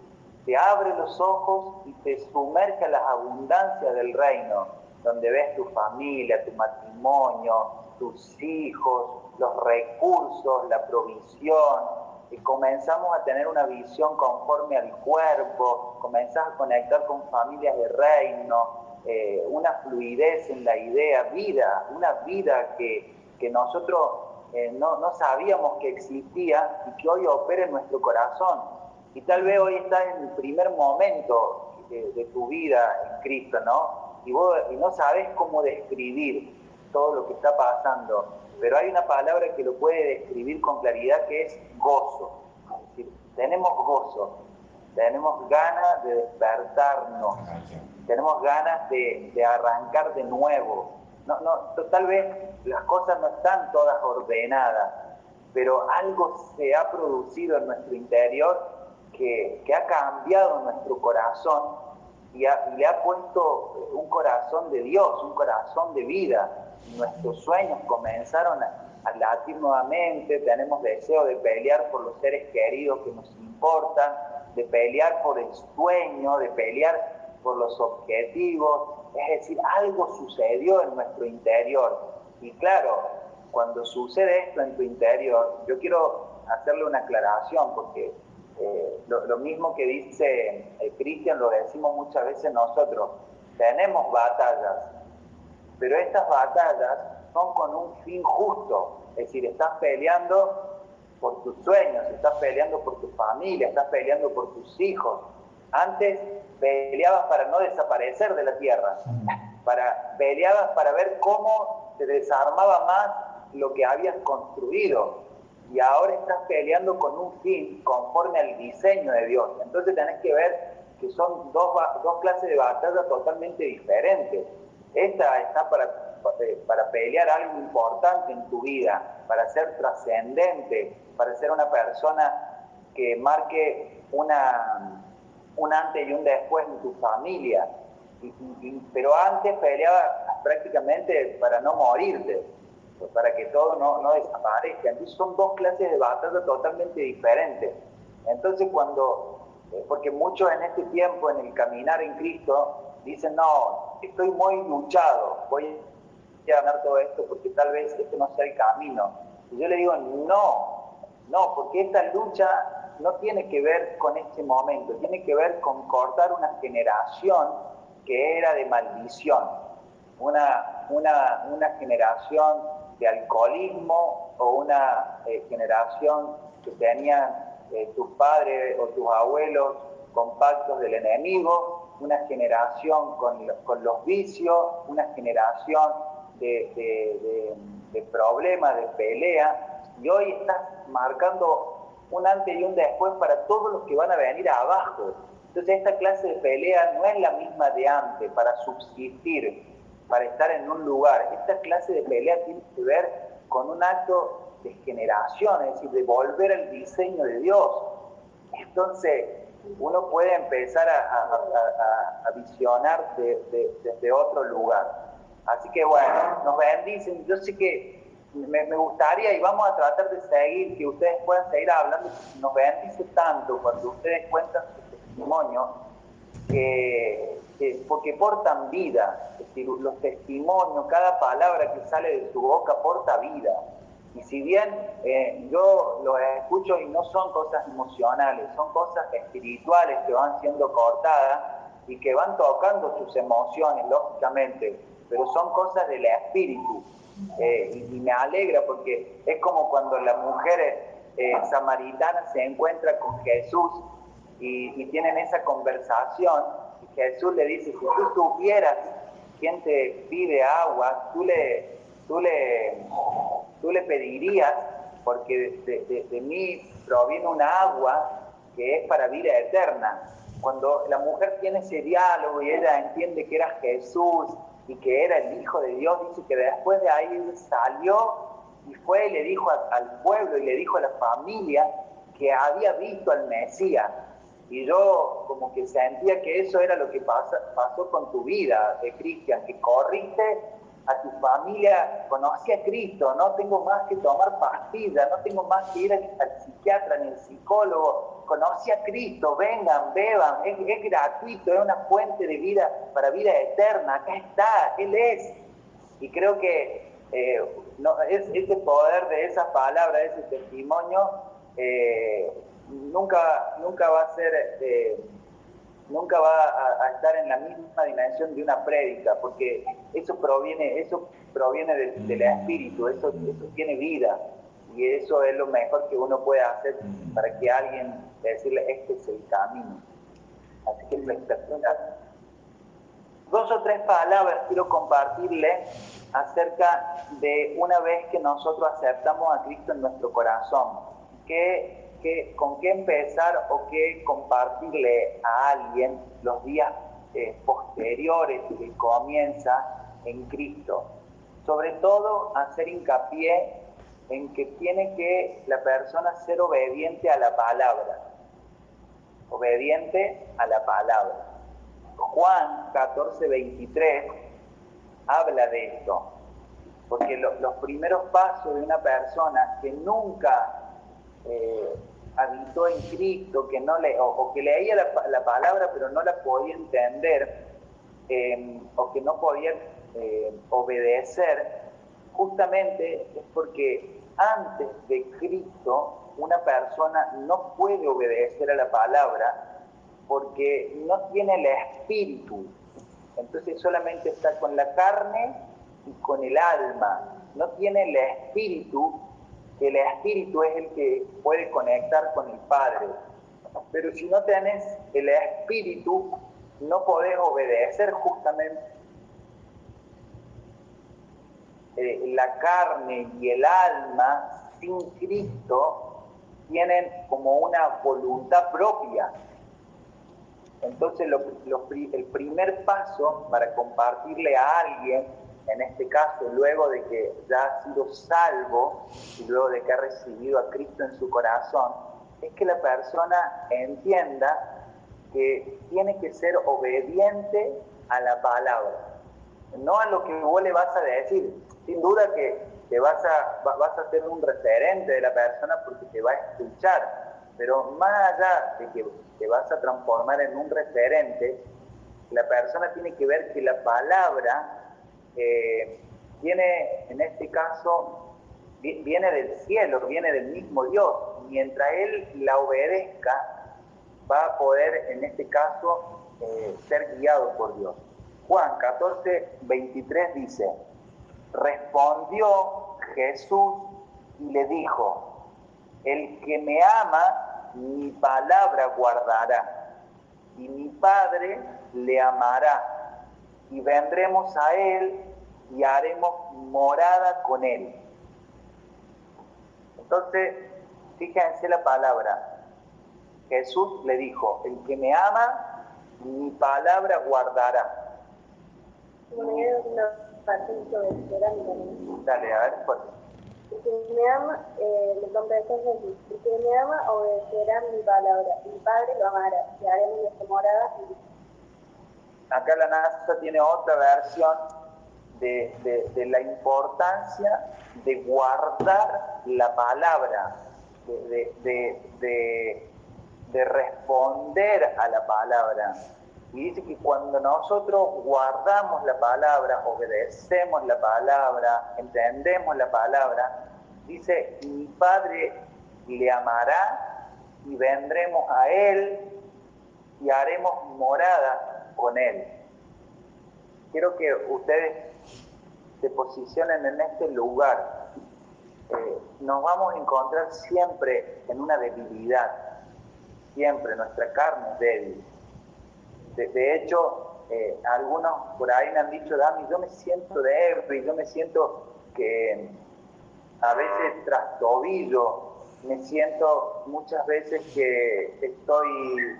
Speaker 1: te abre los ojos y te sumerge a las abundancias del reino, donde ves tu familia, tu matrimonio, tus hijos, los recursos, la provisión, y comenzamos a tener una visión conforme al cuerpo, comenzás a conectar con familias de reino, eh, una fluidez en la idea, vida, una vida que, que nosotros eh, no, no, sabíamos que existía y que hoy opera en nuestro corazón. Y tal vez hoy estás en el primer momento de, tu vida en Cristo, ¿no? Y, vos, y no sabes cómo describir todo lo que está pasando, pero hay una palabra que lo puede describir con claridad que es gozo. Es decir, tenemos gozo, tenemos ganas de despertarnos, tenemos ganas de, de arrancar de nuevo, no, no, tal vez las cosas no están todas ordenadas, pero algo se ha producido en nuestro interior que, ha cambiado nuestro corazón y, le ha puesto un corazón de Dios, un corazón de vida. Nuestros sueños comenzaron a, a latir nuevamente, tenemos deseo de pelear por los seres queridos que nos importan, de pelear por el sueño, de pelear por los objetivos, es decir, algo sucedió en nuestro interior. Y claro, cuando sucede esto en tu interior, yo quiero hacerle una aclaración, porque eh, lo, mismo que dice eh, Cristian lo decimos muchas veces nosotros, tenemos batallas, pero estas batallas son con un fin justo, es decir, estás peleando por tus sueños, estás peleando por tu familia, estás peleando por tus hijos. Antes peleabas para no desaparecer de la tierra, para, peleabas para ver cómo se desarmaba más lo que habías construido. Y ahora estás peleando con un fin conforme al diseño de Dios. Entonces tenés que ver que son dos, dos clases de batalla totalmente diferentes. Esta está para, para pelear algo importante en tu vida, para ser trascendente, para ser una persona que marque una, un antes y un después en tu familia. pero antes peleaba prácticamente para no morirte, pues para que todo no, no desaparezca. Entonces son dos clases de batalla totalmente diferentes. Entonces cuando, eh, porque muchos en este tiempo, en el caminar en Cristo, dicen, no, estoy muy luchado, voy a ganar todo esto porque tal vez este no sea el camino. Y yo le digo, no, no, porque esta lucha no tiene que ver con este momento, tiene que ver con cortar una generación que era de maldición, una, una, generación de alcoholismo o una eh, generación que tenían eh, tus padres o tus abuelos con pactos del enemigo, una generación con, los vicios, una generación de, de problemas, de pelea, y hoy estás marcando un antes y un después para todos los que van a venir abajo. Entonces esta clase de pelea no es la misma de antes, para subsistir, para estar en un lugar. Esta clase de pelea tiene que ver con un acto de generación, es decir, de volver al diseño de Dios. Entonces, uno puede empezar a, visionar desde otro lugar. Así que bueno, nos bendicen. Yo sé que me, gustaría y vamos a tratar de seguir, que ustedes puedan seguir hablando, nos bendice tanto cuando ustedes cuentan su testimonio, que, porque portan vida, es decir, los testimonios, cada palabra que sale de su boca porta vida. Y si bien eh, yo los escucho y no son cosas emocionales, son cosas espirituales que van siendo cortadas y que van tocando sus emociones, lógicamente, pero son cosas del espíritu. Eh, y, me alegra porque es como cuando la mujer eh, samaritana se encuentra con Jesús y, tienen esa conversación. Jesús le dice, si tú supieras quién te pide agua, tú le, tú le, tú le pedirías, porque de, mí proviene una agua que es para vida eterna. Cuando la mujer tiene ese diálogo y ella entiende que era Jesús y que era el Hijo de Dios, dice que después de ahí salió y fue y le dijo al pueblo y le dijo a la familia que había visto al Mesías. Y yo como que sentía que eso era lo que pasó con tu vida, de Cristian, que corriste a tu familia, conocí a Cristo, no tengo más que tomar pastillas, no tengo más que ir al, psiquiatra ni al psicólogo, conocí a Cristo, vengan, beban, es, gratuito, es una fuente de vida para vida eterna, acá está, Él es. Y creo que eh, no, es, ese poder de esas palabras, de ese testimonio, eh, nunca, nunca va a ser... Eh, nunca va a, estar en la misma dimensión de una prédica, porque eso proviene, eso proviene del, espíritu, eso, eso tiene vida, y eso es lo mejor que uno puede hacer para que alguien decirle este es el camino. Así que Dos o tres palabras quiero compartirle acerca de una vez que nosotros aceptamos a Cristo en nuestro corazón, que con qué empezar o qué compartirle a alguien los días eh, posteriores que comienza en Cristo. Sobre todo hacer hincapié en que tiene que la persona ser obediente a la palabra. Obediente a la palabra. Juan 14, 23 habla de esto. Porque los primeros pasos de una persona que nunca eh, habitó en Cristo, que no le, o, que leía la, palabra pero no la podía entender, em, o que no podía eh, obedecer, justamente es porque antes de Cristo una persona no puede obedecer a la palabra porque no tiene el espíritu. Entonces solamente está con la carne y con el alma. No tiene el espíritu el espíritu es el que puede conectar con el Padre. Pero si no tenés el espíritu, no podés obedecer justamente. Eh, la carne y el alma sin Cristo tienen como una voluntad propia. Entonces el primer paso para compartirle a alguien en este caso, luego de que ya ha sido salvo y luego de que ha recibido a Cristo en su corazón, es que la persona entienda que tiene que ser obediente a la palabra, no a lo que vos le vas a decir. Sin duda que te vas a, vas a ser un referente de la persona porque te va a escuchar, pero más allá de que te vas a transformar en un referente, la persona tiene que ver que la palabra viene, en este caso, viene del cielo, viene del mismo Dios. Mientras Él la obedezca, va a poder, en este caso, eh, ser guiado por Dios. Juan 14, 23 dice, respondió Jesús y le dijo, el que me ama, mi palabra guardará, y mi Padre le amará y vendremos a Él y haremos morada con Él. Entonces, fíjense la palabra. Jesús le dijo, el que me ama, mi palabra guardará.
Speaker 4: Dale, a ver, pues. y que me ama, eh, le contestó Jesús, y que me ama obedecerá mi palabra, mi Padre lo amará, y haremos nuestra morada.
Speaker 1: Acá la NASA tiene otra versión de, de, la importancia de guardar la palabra, de, de responder a la palabra. Y dice que cuando nosotros guardamos la palabra, obedecemos la palabra, entendemos la palabra, dice, mi Padre le amará y vendremos a Él y haremos morada con Él. Quiero que ustedes se posicionen en este lugar. Eh, nos vamos a encontrar siempre en una debilidad, siempre nuestra carne es débil de, hecho, eh, algunos por ahí me han dicho, Dami, yo me siento débil, yo me siento que a veces trastobillo, me siento muchas veces que estoy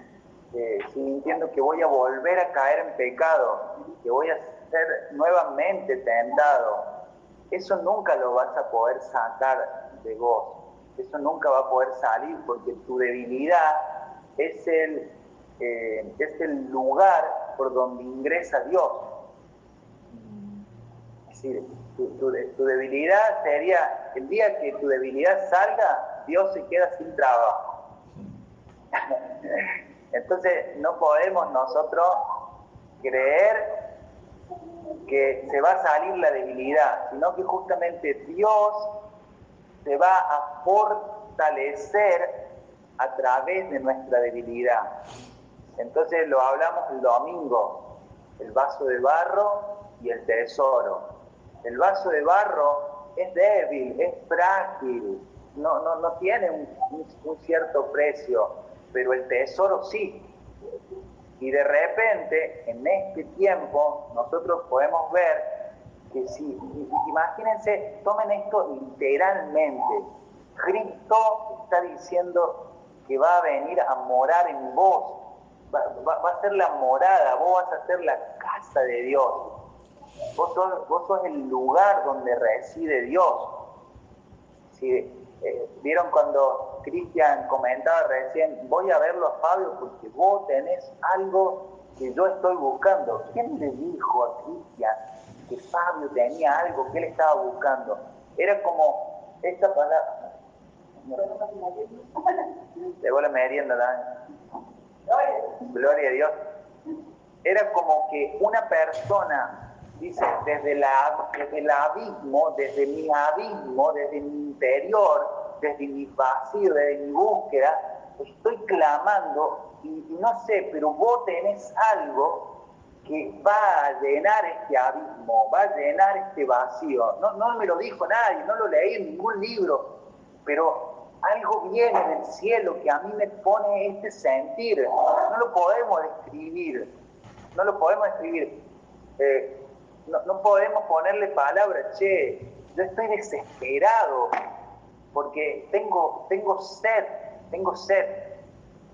Speaker 1: eh, sintiendo que voy a volver a caer en pecado, que voy a ser nuevamente tentado. Eso nunca lo vas a poder sacar de vos, eso nunca va a poder salir porque tu debilidad es el eh, es el lugar por donde ingresa Dios. Es decir, tu, debilidad sería, el día que tu debilidad salga, Dios se queda sin trabajo. Entonces no podemos nosotros creer que se va a salir la debilidad, sino que justamente Dios se va a fortalecer a través de nuestra debilidad. Entonces lo hablamos el domingo, el vaso de barro y el tesoro. El vaso de barro es débil, es frágil, no, no, no tiene un, cierto precio, pero el tesoro sí. Y de repente, en este tiempo, nosotros podemos ver que si, imagínense, tomen esto literalmente. Cristo está diciendo que va a venir a morar en vos, va, a ser la morada, vos vas a ser la casa de Dios. Vos sos, vos sos el lugar donde reside Dios. Eh, ¿Vieron cuando Cristian comentaba recién, voy a verlo a Fabio porque vos tenés algo que yo estoy buscando? ¿Quién le dijo a Cristian que Fabio tenía algo que él estaba buscando? Era como esta palabra. Llegó la merienda, Gloria a Dios. Era como que una persona, dice, desde, la, desde el abismo, desde mi abismo, desde mi interior, desde mi vacío, desde mi búsqueda, estoy clamando y, no sé, pero vos tenés algo que va a llenar este abismo, va a llenar este vacío. No, no me lo dijo nadie, no lo leí en ningún libro, pero algo viene del cielo que a mí me pone este sentir. No lo podemos describir, no lo podemos describir. Eh, no, podemos ponerle palabras, che, yo estoy desesperado porque tengo, tengo sed, tengo sed.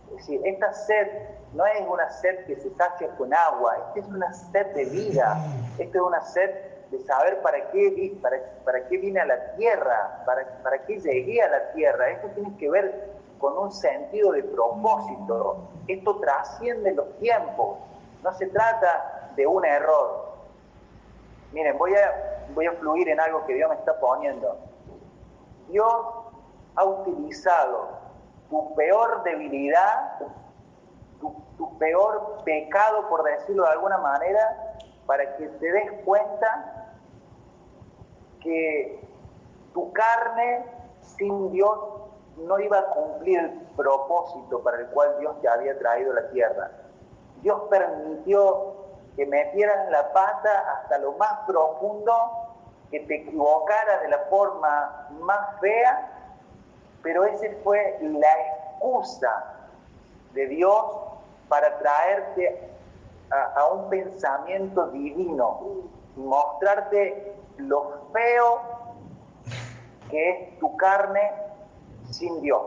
Speaker 1: Es decir, esta sed no es una sed que se sacia con agua, esta es una sed de vida, esta es una sed de saber para qué, para, para qué vine a la tierra, para, para qué llegué a la tierra. Esto tiene que ver con un sentido de propósito. Esto trasciende los tiempos. No se trata de un error. Miren, voy a, voy a fluir en algo que Dios me está poniendo. Dios ha utilizado tu peor debilidad, tu, peor pecado, por decirlo de alguna manera, para que te des cuenta que tu carne sin Dios no iba a cumplir el propósito para el cual Dios te había traído a la tierra. Dios permitió que metieras la pata hasta lo más profundo, que te equivocaras de la forma más fea, pero esa fue la excusa de Dios para traerte a, a un pensamiento divino y mostrarte lo feo que es tu carne sin Dios.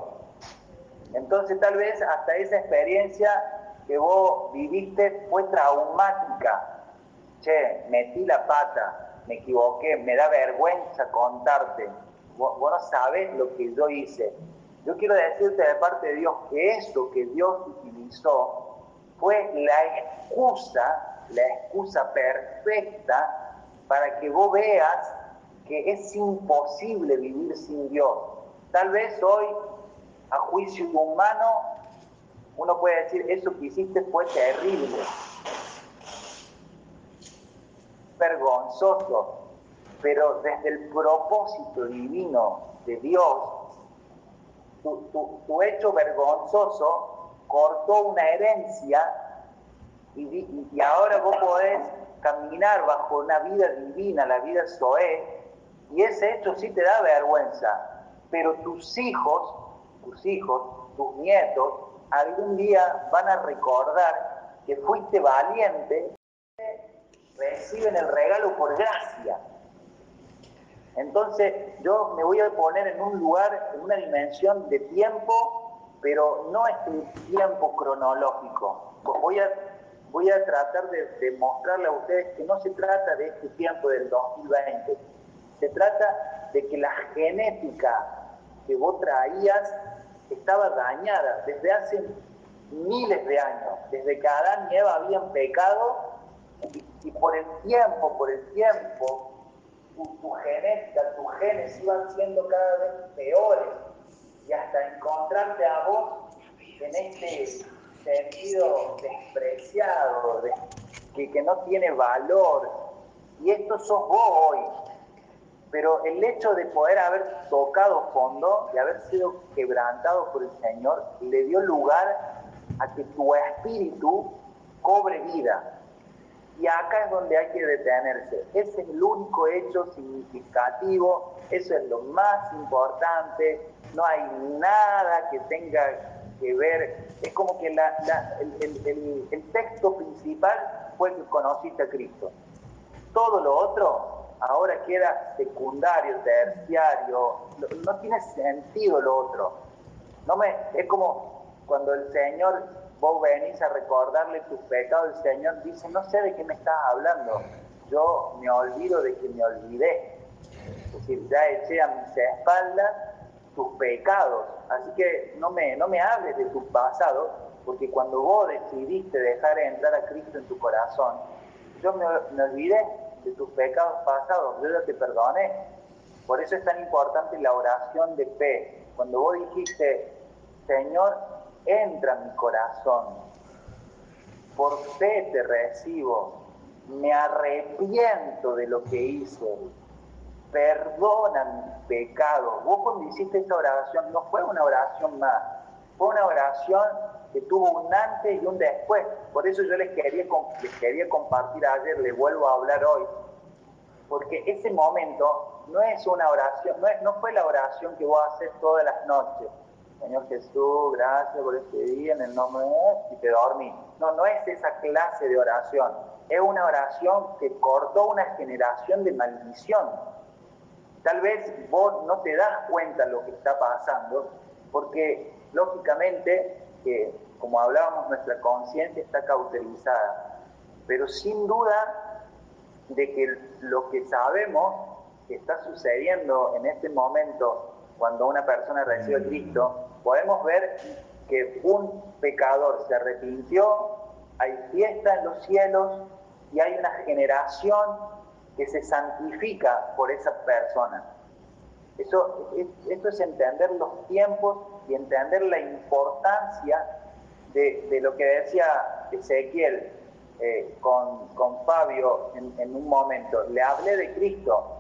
Speaker 1: Entonces tal vez hasta esa experiencia que vos viviste fue traumática. Che, metí la pata, me equivoqué, me da vergüenza contarte. vos, no sabés lo que yo hice. Yo quiero decirte de parte de Dios que eso que Dios utilizó fue la excusa, la excusa perfecta para que vos veas que es imposible vivir sin Dios. Tal vez hoy, a juicio humano, uno puede decir, eso que hiciste fue terrible, vergonzoso, pero desde el propósito divino de Dios, tu, hecho vergonzoso cortó una herencia y, y, ahora vos podés caminar bajo una vida divina, la vida Zoé, y ese hecho sí te da vergüenza, pero tus hijos, tus hijos, tus nietos, algún día van a recordar que fuiste valiente, reciben el regalo por gracia. Entonces yo me voy a poner en un lugar, en una dimensión de tiempo, pero no es un tiempo cronológico. Voy a, voy a tratar de, de mostrarle a ustedes que no se trata de este tiempo del 2020, se trata de que la genética que vos traías estaba dañada desde hace miles de años, desde que Adán y Eva habían pecado y, por el tiempo, por el tiempo, tu, genética, tus genes iban siendo cada vez peores y hasta encontrarte a vos en este sentido despreciado, que, que no tiene valor. Y esto sos vos hoy, pero el hecho de poder haber tocado fondo, de haber sido quebrantado por el Señor, le dio lugar a que tu espíritu cobre vida. Y acá es donde hay que detenerse. Ese es el único hecho significativo, eso es lo más importante, no hay nada que tenga que ver, es como que el, el texto principal fue que conociste a Cristo. Todo lo otro ahora queda secundario, terciario, no tiene sentido lo otro. No me, es como cuando el Señor, vos venís a recordarle tus pecados, el Señor dice, no sé de qué me estás hablando, yo me olvido de que me olvidé. Es decir, ya eché a mis espaldas tus pecados, así que no me, no me hables de tu pasado, porque cuando vos decidiste dejar entrar a Cristo en tu corazón, yo me, me olvidé de tus pecados pasados, yo ya te perdoné. Por eso es tan importante la oración de fe. Cuando vos dijiste, Señor, entra en mi corazón, por fe te recibo, me arrepiento de lo que hice, perdona mis pecados. Vos cuando hiciste esta oración, no fue una oración más, fue una oración que tuvo un antes y un después. Por eso yo les quería, compartir ayer, les vuelvo a hablar hoy, porque ese momento no es una oración, no, no fue la oración que vos haces todas las noches. Señor Jesús, gracias por este día, en el nombre de y te dormí. No, no es esa clase de oración. Es una oración que cortó una generación de maldición. Tal vez vos no te das cuenta de lo que está pasando, porque lógicamente como hablábamos, nuestra conciencia está cauterizada. Pero sin duda de que lo que sabemos que está sucediendo en este momento cuando una persona recibe a Cristo, podemos ver que un pecador se arrepintió, hay fiesta en los cielos y hay una generación que se santifica por esa persona. Eso, esto es entender los tiempos y entender la importancia de, lo que decía Ezequiel eh, con, con, Fabio en, un momento. Le hablé de Cristo.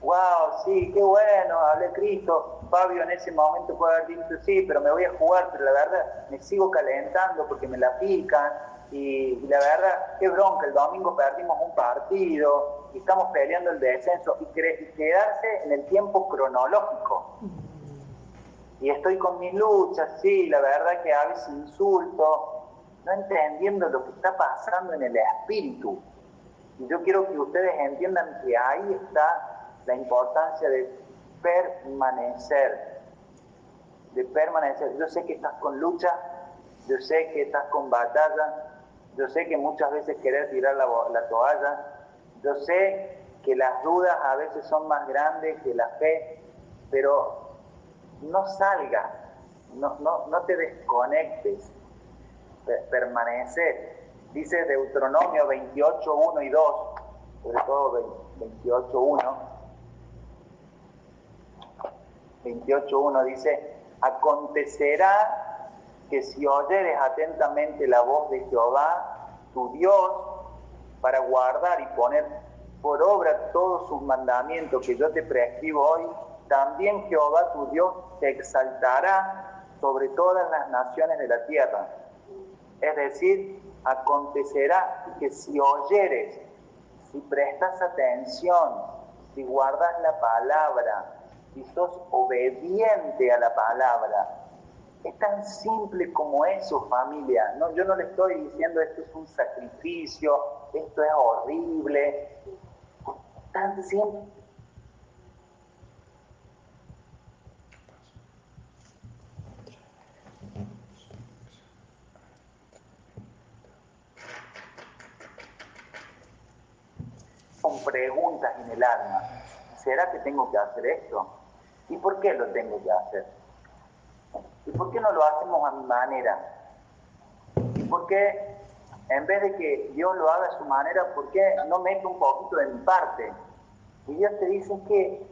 Speaker 1: ¡Wow! Sí, qué bueno, hablé Cristo. Fabio en ese momento puede haber dicho, sí, pero me voy a jugar, pero la verdad me sigo calentando porque me la pican. Y, la verdad, qué bronca, el domingo perdimos un partido y estamos peleando el descenso y, y quedarse en el tiempo cronológico y estoy con mis luchas, sí, la verdad que a veces insulto, no entendiendo lo que está pasando en el espíritu. Y yo quiero que ustedes entiendan que ahí está la importancia de permanecer, de permanecer. Yo sé que estás con lucha, yo sé que estás con batalla, yo sé que muchas veces querés tirar la, la toalla, yo sé que las dudas a veces son más grandes que la fe, pero no salgas, no, no, no te desconectes, permanece. Dice Deuteronomio 28, 1 y 2, sobre todo 28, 1. 28, 1 dice, acontecerá que si oyeres atentamente la voz de Jehová, tu Dios, para guardar y poner por obra todos sus mandamientos que yo te prescribo hoy, también Jehová tu Dios te exaltará sobre todas las naciones de la tierra. Es decir, acontecerá que si oyeres, si prestas atención, si guardas la palabra, si sos obediente a la palabra, es tan simple como eso, familia. No, yo no le estoy diciendo esto es un sacrificio, esto es horrible. Tan simple con preguntas en el alma. ¿Será que tengo que hacer esto? ¿Y por qué lo tengo que hacer? ¿Y por qué no lo hacemos a mi manera? ¿Y por qué, en vez de que Dios lo haga a su manera, por qué no meto un poquito de mi parte? Y Dios te dice que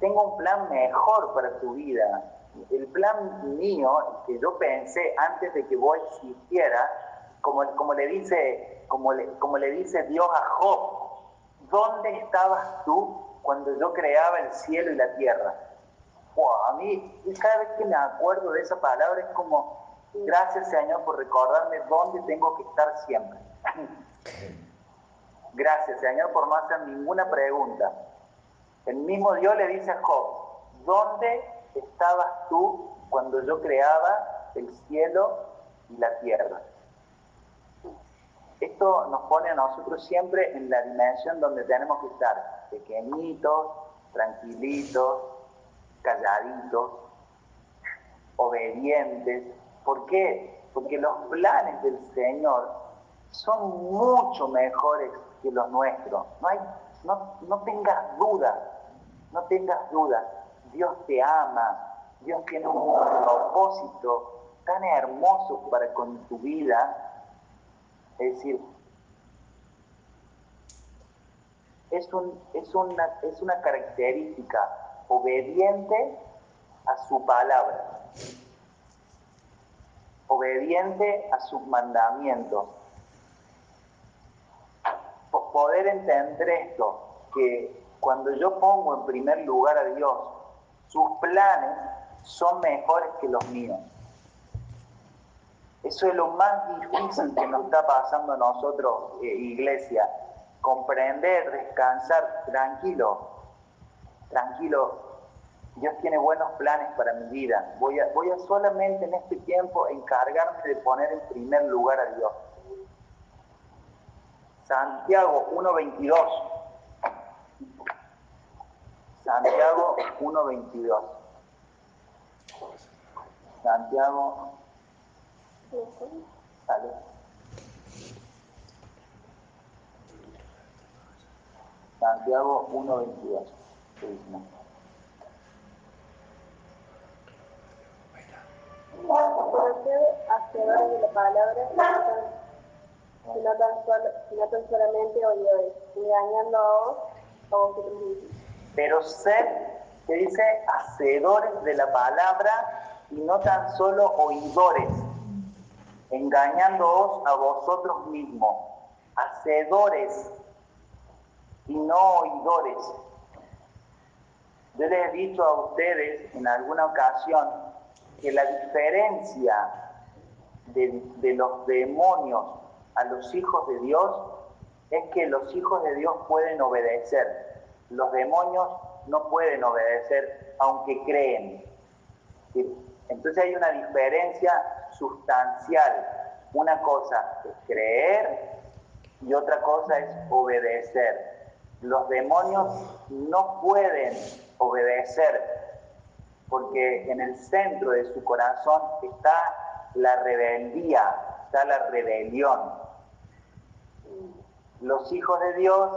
Speaker 1: tengo un plan mejor para tu vida. El plan mío, que yo pensé antes de que vos existiera, como, como, le dice, como, le, como le dice Dios a Job, ¿dónde estabas tú cuando yo creaba el cielo y la tierra? a mí, cada vez que me acuerdo de esa palabra es como, gracias Señor por recordarme dónde tengo que estar siempre. gracias Señor por no hacer ninguna pregunta. El mismo Dios le dice a Job, ¿dónde estabas tú cuando yo creaba el cielo y la tierra? Esto nos pone a nosotros siempre en la dimensión donde tenemos que estar, pequeñitos, tranquilitos, calladitos, obedientes. ¿Por qué? Porque los planes del Señor son mucho mejores que los nuestros. No, hay, no, no tengas dudas, no tengas dudas. Dios te ama, Dios tiene un propósito tan hermoso para con tu vida es decir, es, un, es, una, es una característica obediente a su palabra, obediente a sus mandamientos. Poder entender esto, que cuando yo pongo en primer lugar a Dios, sus planes son mejores que los míos. Eso es lo más difícil que nos está pasando a nosotros, eh, iglesia. Comprender, descansar, tranquilo, tranquilo. Dios tiene buenos planes para mi vida. Voy a, voy a solamente en este tiempo encargarme de poner en primer lugar a Dios. Santiago 1.22. Santiago 1.22. Santiago Sale. Santiago 1.22.
Speaker 4: Procede hacedores de la palabra, si no tan, solo, tan solamente oidores, engañando a vos a vosotros mismos.
Speaker 1: Pero ser, que dice, hacedores de la palabra y no tan solo oidores engañándoos a vosotros mismos, hacedores y no oidores. Yo les he dicho a ustedes en alguna ocasión que la diferencia de, de, los demonios a los hijos de Dios es que los hijos de Dios pueden obedecer. Los demonios no pueden obedecer aunque creen. Entonces hay una diferencia sustancial. Una cosa es creer y otra cosa es obedecer. Los demonios no pueden obedecer porque en el centro de su corazón está la rebeldía, está la rebelión. Los hijos de Dios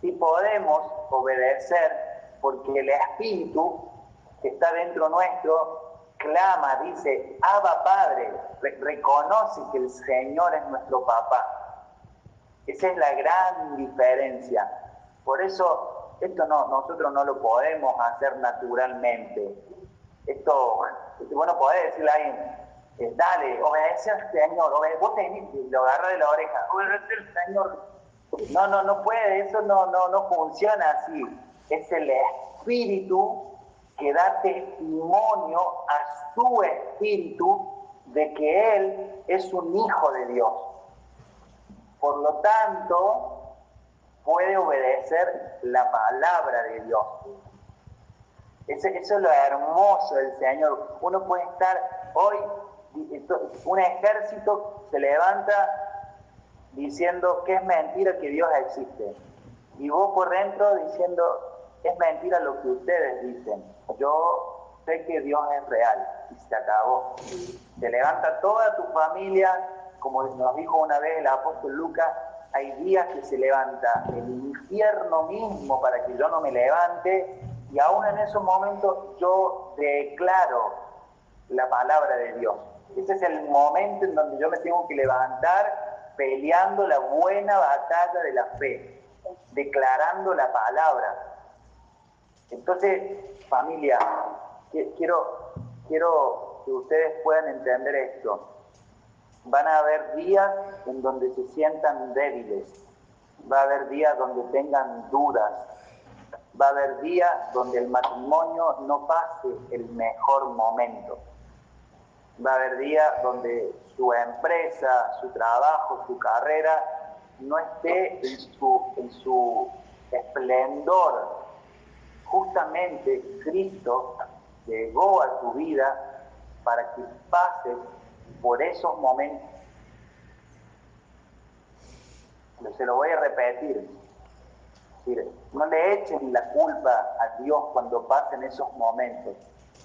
Speaker 1: sí podemos obedecer porque el Espíritu que está dentro nuestro, clama, dice, Abba Padre, reconoce que el Señor es nuestro papá. Esa es la gran diferencia. Por eso, esto no, nosotros no lo podemos hacer naturalmente. Esto, bueno, podés decirle a alguien, eh, dale, obedece al Señor, obedece, vos tenés, lo agarra de la oreja, obedece al Señor. No, no, no puede, eso no, no, no funciona así. Es el Espíritu que da testimonio a su espíritu de que Él es un hijo de Dios. Por lo tanto, puede obedecer la palabra de Dios. Eso, es lo hermoso del Señor. Uno puede estar hoy, un ejército se levanta diciendo que es mentira que Dios existe. Y vos por dentro diciendo, es mentira lo que ustedes dicen. Yo sé que Dios es real y se acabó. Se levanta toda tu familia, como nos dijo una vez el apóstol Lucas, hay días que se levanta el infierno mismo para que yo no me levante y aún en esos momentos yo declaro la palabra de Dios. Ese es el momento en donde yo me tengo que levantar peleando la buena batalla de la fe, declarando la palabra. Entonces, familia, quiero, quiero que ustedes puedan entender esto. Van a haber días en donde se sientan débiles, va a haber días donde tengan dudas, va a haber días donde el matrimonio no pase el mejor momento, va a haber días donde su empresa, su trabajo, su carrera no esté en su, en su esplendor. Justamente Cristo llegó a tu vida para que pases por esos momentos. Se lo voy a repetir. No le echen la culpa a Dios cuando pasen esos momentos.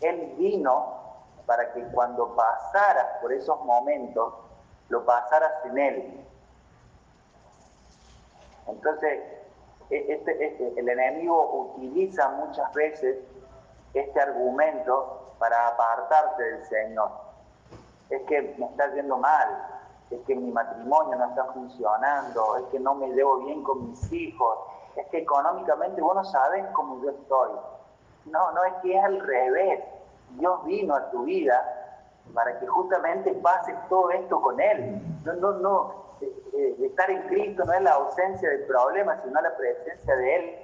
Speaker 1: Él vino para que cuando pasaras por esos momentos, lo pasaras en Él. Entonces, e-, este, este, el enemigo utiliza muchas veces este argumento para apartarte del Señor. Es que me está yendo mal, es que mi matrimonio no está funcionando, es que no me llevo bien con mis hijos, es que económicamente vos no sabes cómo yo estoy. No, no es que es al revés. Dios vino a tu vida para que justamente pases todo esto con Él. No, no, no, eh, estar en Cristo no es la ausencia del problema, sino la presencia de Él.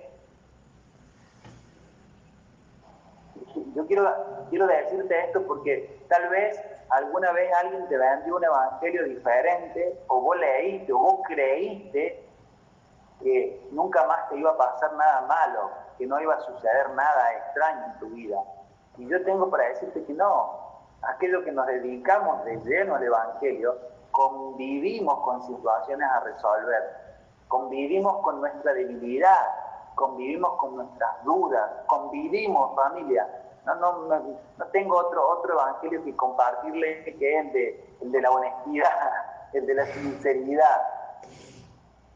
Speaker 1: Yo quiero, quiero decirte esto porque tal vez alguna vez alguien te vendió un evangelio diferente, o vos leíste, o vos creíste que nunca más te iba a pasar nada malo, que no iba a suceder nada extraño en tu vida. Y yo tengo para decirte que no, aquello que nos dedicamos de lleno al Evangelio, convivimos con situaciones a resolver, convivimos con nuestra debilidad, convivimos con nuestras dudas, convivimos familia. No, no, no, tengo otro, otro evangelio que compartirles que es el de, el de la honestidad, el de la sinceridad.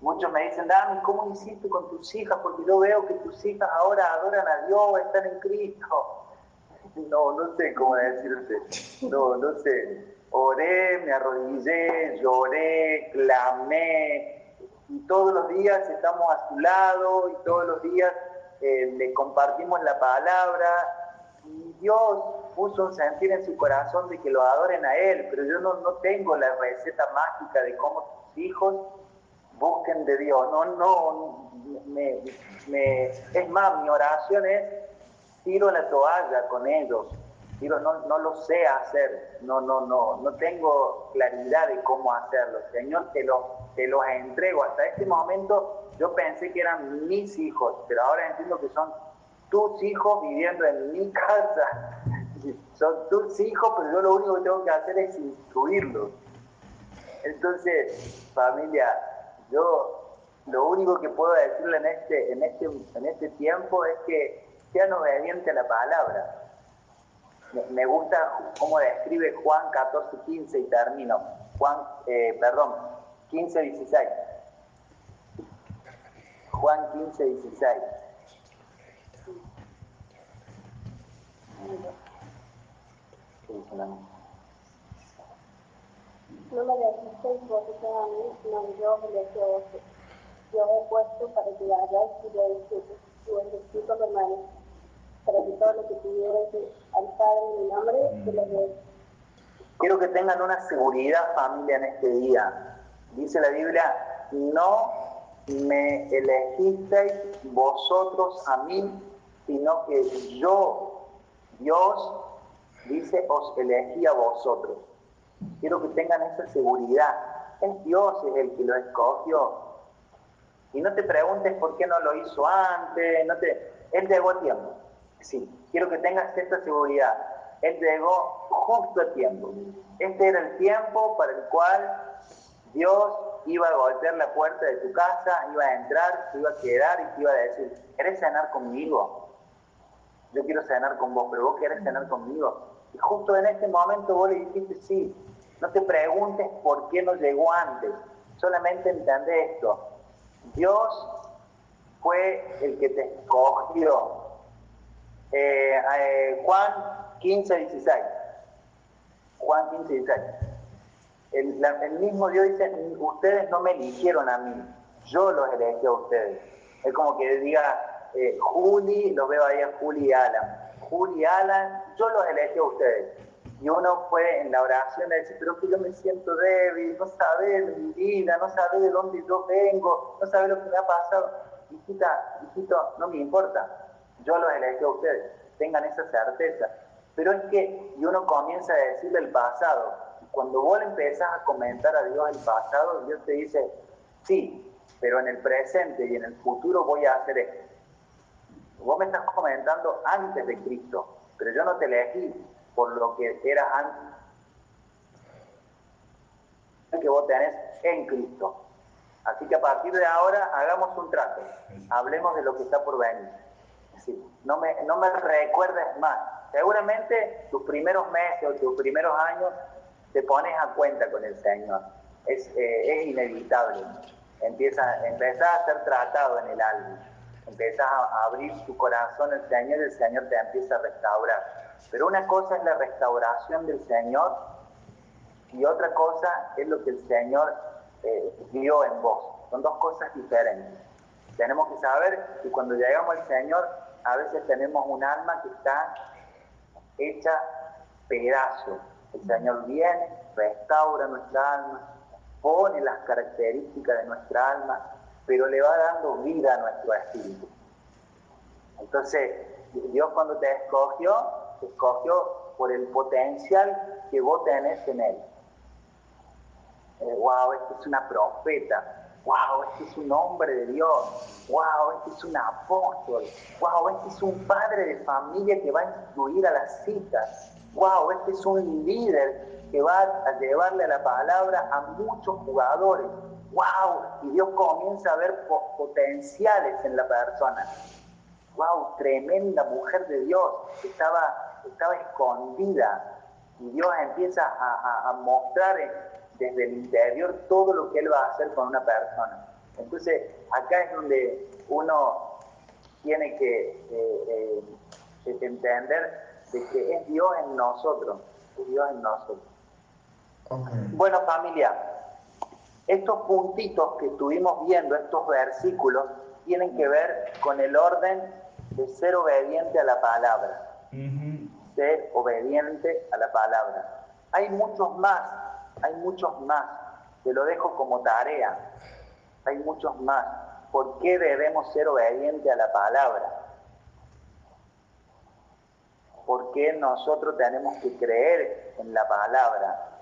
Speaker 1: Muchos me dicen, Dami, ¿cómo hiciste con tus hijas? Porque yo veo que tus hijas ahora adoran a Dios, están en Cristo. No, no sé cómo decirte. No, no sé oré, me arrodillé, lloré, clamé, y todos los días estamos a su lado y todos los días eh, le compartimos la palabra Dios puso un sentir en su corazón de que lo adoren a Él, pero yo no, no tengo la receta mágica de cómo sus hijos busquen de Dios, no, no, me, es más, mi oración es tiro la toalla con ellos, Digo, no, no lo sé hacer, no, no, no, no tengo claridad de cómo hacerlo. Señor, te, lo, te los entrego. Hasta este momento yo pensé que eran mis hijos, pero ahora entiendo que son tus hijos viviendo en mi casa. Son tus hijos, pero yo lo único que tengo que hacer es instruirlos. Entonces, familia, yo lo único que puedo decirle en este, en este, en este tiempo es que sean obedientes a la palabra me gusta cómo describe Juan 14, 15 y termino. Juan, eh, perdón, 15, 16. Juan 15, 16.
Speaker 4: No me dejisteis vosotros a mí, que yo os elegí a vosotros. Yo os he puesto para que vayáis y deis fruto, y vuestro fruto permanezca, para que todo lo que pidierais al Padre en mi nombre, se lo dé.
Speaker 1: Quiero que tengan una seguridad familia en este día. Dice la Biblia, no me elegisteis vosotros a mí, sino que yo, Dios, dice, os elegí a vosotros. Quiero que tengan esa seguridad. Es Dios es el que lo escogió. Y no te preguntes por qué no lo hizo antes, no te... Él llegó a tiempo. Sí, quiero que tengas esta seguridad. Él llegó justo a tiempo. Este era el tiempo para el cual Dios iba a golpear la puerta de tu casa, iba a entrar, se iba a quedar y te iba a decir, ¿querés cenar conmigo? Yo quiero cenar con vos, pero vos querés cenar conmigo. Y justo en este momento vos le dijiste sí. No te preguntes por qué no llegó antes. Solamente entendé esto. Dios fue el que te escogió. Eh, eh, Juan 15, 16. Juan 15, 16. El, la, el, mismo Dios dice, ustedes no me eligieron a mí, yo los elegí a ustedes. Es como que diga, eh, Juli, los veo ahí a Juli y Alan. Juli y Alan, yo los elegí a ustedes. Y uno fue en la oración a decir, pero que yo me siento débil, no sabe mi vida, no sabe de dónde yo vengo, no sabe lo que me ha pasado. Hijita, hijito, no me importa, yo los elegí a ustedes, tengan esa certeza. Pero es que, y uno comienza a decirle el pasado, cuando vos le empezás a comentar a Dios el pasado, Dios te dice, sí, pero en el presente y en el futuro voy a hacer esto. Vos me estás comentando antes de Cristo, pero yo no te elegí por lo que eras antes que vos tenés en Cristo. Así que a partir de ahora hagamos un trato, hablemos de lo que está por venir. no, me, no me recuerdes más. Seguramente tus primeros meses o tus primeros años te pones a cuenta con el Señor. Es, eh, es inevitable. Empieza, empezás a ser tratado en el alma. Empiezas a abrir tu corazón al Señor y el Señor te empieza a restaurar. Pero una cosa es la restauración del Señor y otra cosa es lo que el Señor eh, dio en vos. Son dos cosas diferentes. Tenemos que saber que cuando llegamos al Señor, a veces tenemos un alma que está hecha pedazo. El Señor viene, restaura nuestra alma, pone las características de nuestra alma, pero le va dando vida a nuestro espíritu. Entonces, Dios cuando te escogió, te escogió por el potencial que vos tenés en Él. Eh, wow, este es una profeta. Wow, este es un hombre de Dios. Wow, este es un apóstol. Wow, este es un padre de familia que va a instruir a las citas. Wow, este es un líder que va a llevarle la palabra a muchos jugadores. Wow, y Dios comienza a ver potenciales en la persona wow, tremenda mujer de Dios, estaba, estaba escondida. Y Dios empieza a, a, mostrar desde el interior todo lo que Él va a hacer con una persona. Entonces, acá es donde uno tiene que eh, eh, entender de que es Dios en nosotros, es Dios en nosotros. Bueno, familia, estos puntitos que estuvimos viendo, estos versículos, tienen que ver con el orden de ser obediente a la palabra. Ser obediente a la palabra. Hay muchos más, hay muchos más. Te lo dejo como tarea. Hay muchos más. ¿Por qué debemos ser obedientes a la palabra? ¿Por qué nosotros tenemos que creer en la palabra?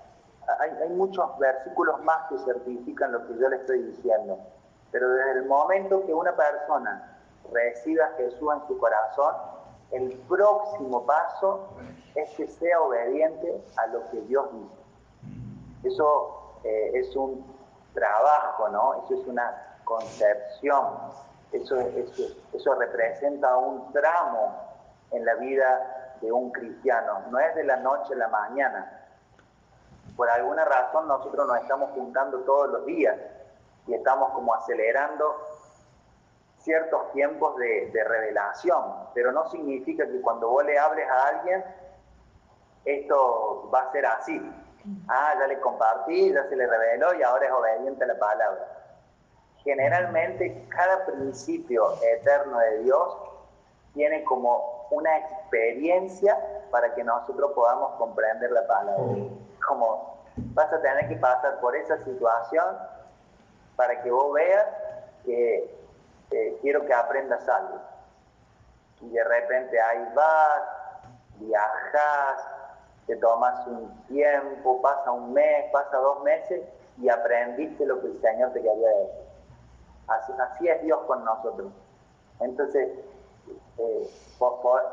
Speaker 1: Hay, muchos versículos más que certifican lo que yo le estoy diciendo. Pero desde el momento que una persona reciba a Jesús en su corazón, el próximo paso es que sea obediente a lo que Dios dice. Eso eh, es un trabajo, ¿no? Eso es una concepción, eso representa un tramo en la vida de un cristiano, no es de la noche a la mañana. Por alguna razón nosotros nos estamos juntando todos los días y estamos como acelerando ciertos tiempos de, de, revelación, pero no significa que cuando vos le hables a alguien, esto va a ser así. Ah, ya le compartí, ya se le reveló y ahora es obediente a la palabra. Generalmente cada principio eterno de Dios tiene como una experiencia para que nosotros podamos comprender la palabra. Como vas a tener que pasar por esa situación para que vos veas que quiero que aprendas algo. Y de repente ahí vas, viajas, te tomas un tiempo, pasa un mes, pasa dos meses y aprendiste lo que el Señor te quería decir. Así, así es Dios con nosotros. Entonces, eh,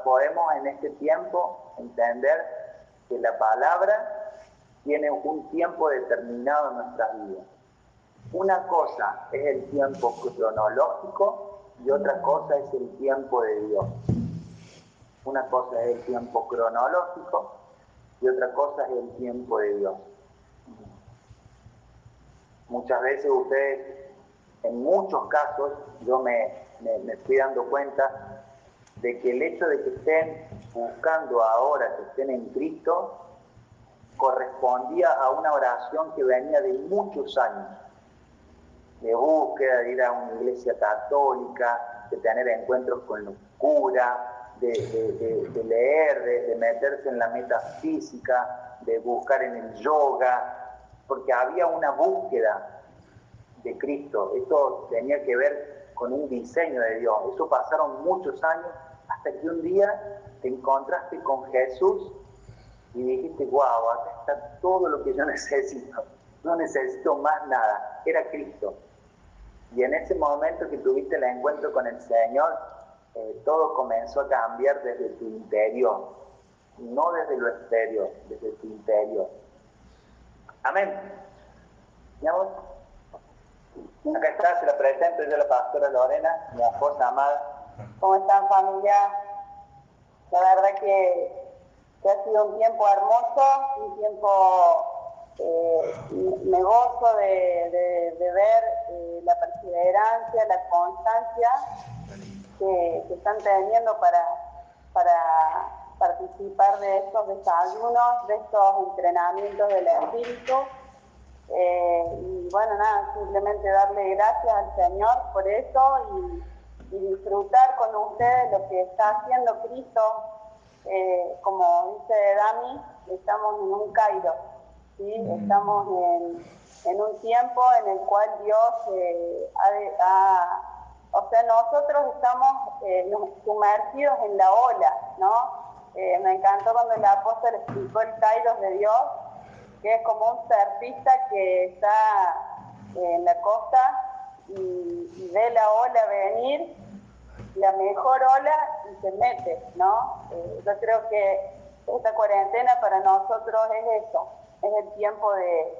Speaker 1: podemos en este tiempo entender que la palabra tiene un tiempo determinado en nuestra vida. Una cosa es el tiempo cronológico y otra cosa es el tiempo de Dios. Una cosa es el tiempo cronológico y otra cosa es el tiempo de Dios. Muchas veces ustedes, en muchos casos, yo me, me, estoy dando cuenta de que el hecho de que estén buscando ahora, que estén en Cristo, correspondía a una oración que venía de muchos años, de búsqueda, de ir a una iglesia católica, de tener encuentros con los curas, de, leer, de, meterse en la metafísica, de buscar en el yoga, porque había una búsqueda de Cristo. Esto tenía que ver con un diseño de Dios. Eso pasaron muchos años hasta que un día te encontraste con Jesús y dijiste, wow, acá está todo lo que yo necesito. No necesito más nada. Era Cristo. Y en ese momento que tuviste el encuentro con el Señor, eh, todo comenzó a cambiar desde tu interior, no desde lo exterior, desde tu interior. Amén. ¿Mi amor? Acá está, se la presento yo la pastora Lorena, mi esposa amada.
Speaker 5: ¿Cómo están familia? La verdad que, ha sido un tiempo hermoso, un tiempo eh, me gozo de, ver eh, la perseverancia, la constancia que, están teniendo para, participar de estos desayunos, de estos entrenamientos del espíritu. Eh, y bueno, nada, simplemente darle gracias al Señor por eso y, disfrutar con ustedes lo que está haciendo Cristo. Eh, como dice Dami, estamos en un Cairo, ¿sí? estamos en, en, un tiempo en el cual Dios eh, ha o sea, nosotros estamos eh, sumergidos en la ola, ¿no? Me encantó cuando el apóstol explicó el Kairos de Dios, que es como un surfista que está en la costa y, ve la ola venir, la mejor ola y se mete, ¿no? yo creo que esta cuarentena para nosotros es eso, es el tiempo de,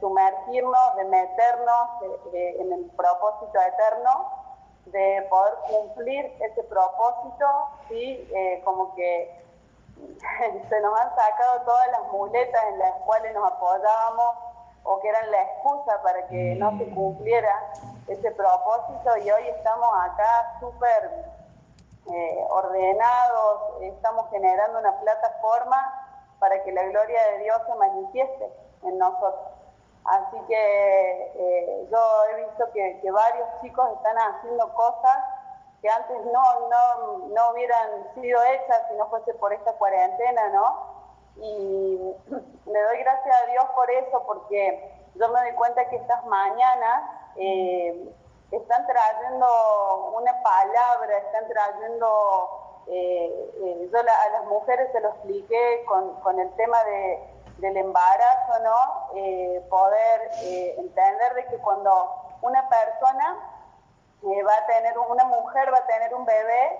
Speaker 5: sumergirnos, de meternos en el propósito eterno de poder cumplir ese propósito, ¿sí? Eh, como que se nos han sacado todas las muletas en las cuales nos apoyábamos o que eran la excusa para que no se mm. cumpliera ese propósito y hoy estamos acá súper eh, ordenados, estamos generando una plataforma para que la gloria de Dios se manifieste en nosotros. Así que eh, yo he visto que, varios chicos están haciendo cosas que antes no, no, no hubieran sido hechas si no fuese por esta cuarentena, ¿no? Y le doy gracias a Dios por eso, porque yo me doy cuenta que estas mañanas eh, están trayendo una palabra, están trayendo, eh, yo a las mujeres se lo expliqué con, con el tema de del embarazo, ¿no? Eh, poder eh, entender de que cuando una persona eh, va a tener, una mujer va a tener un bebé,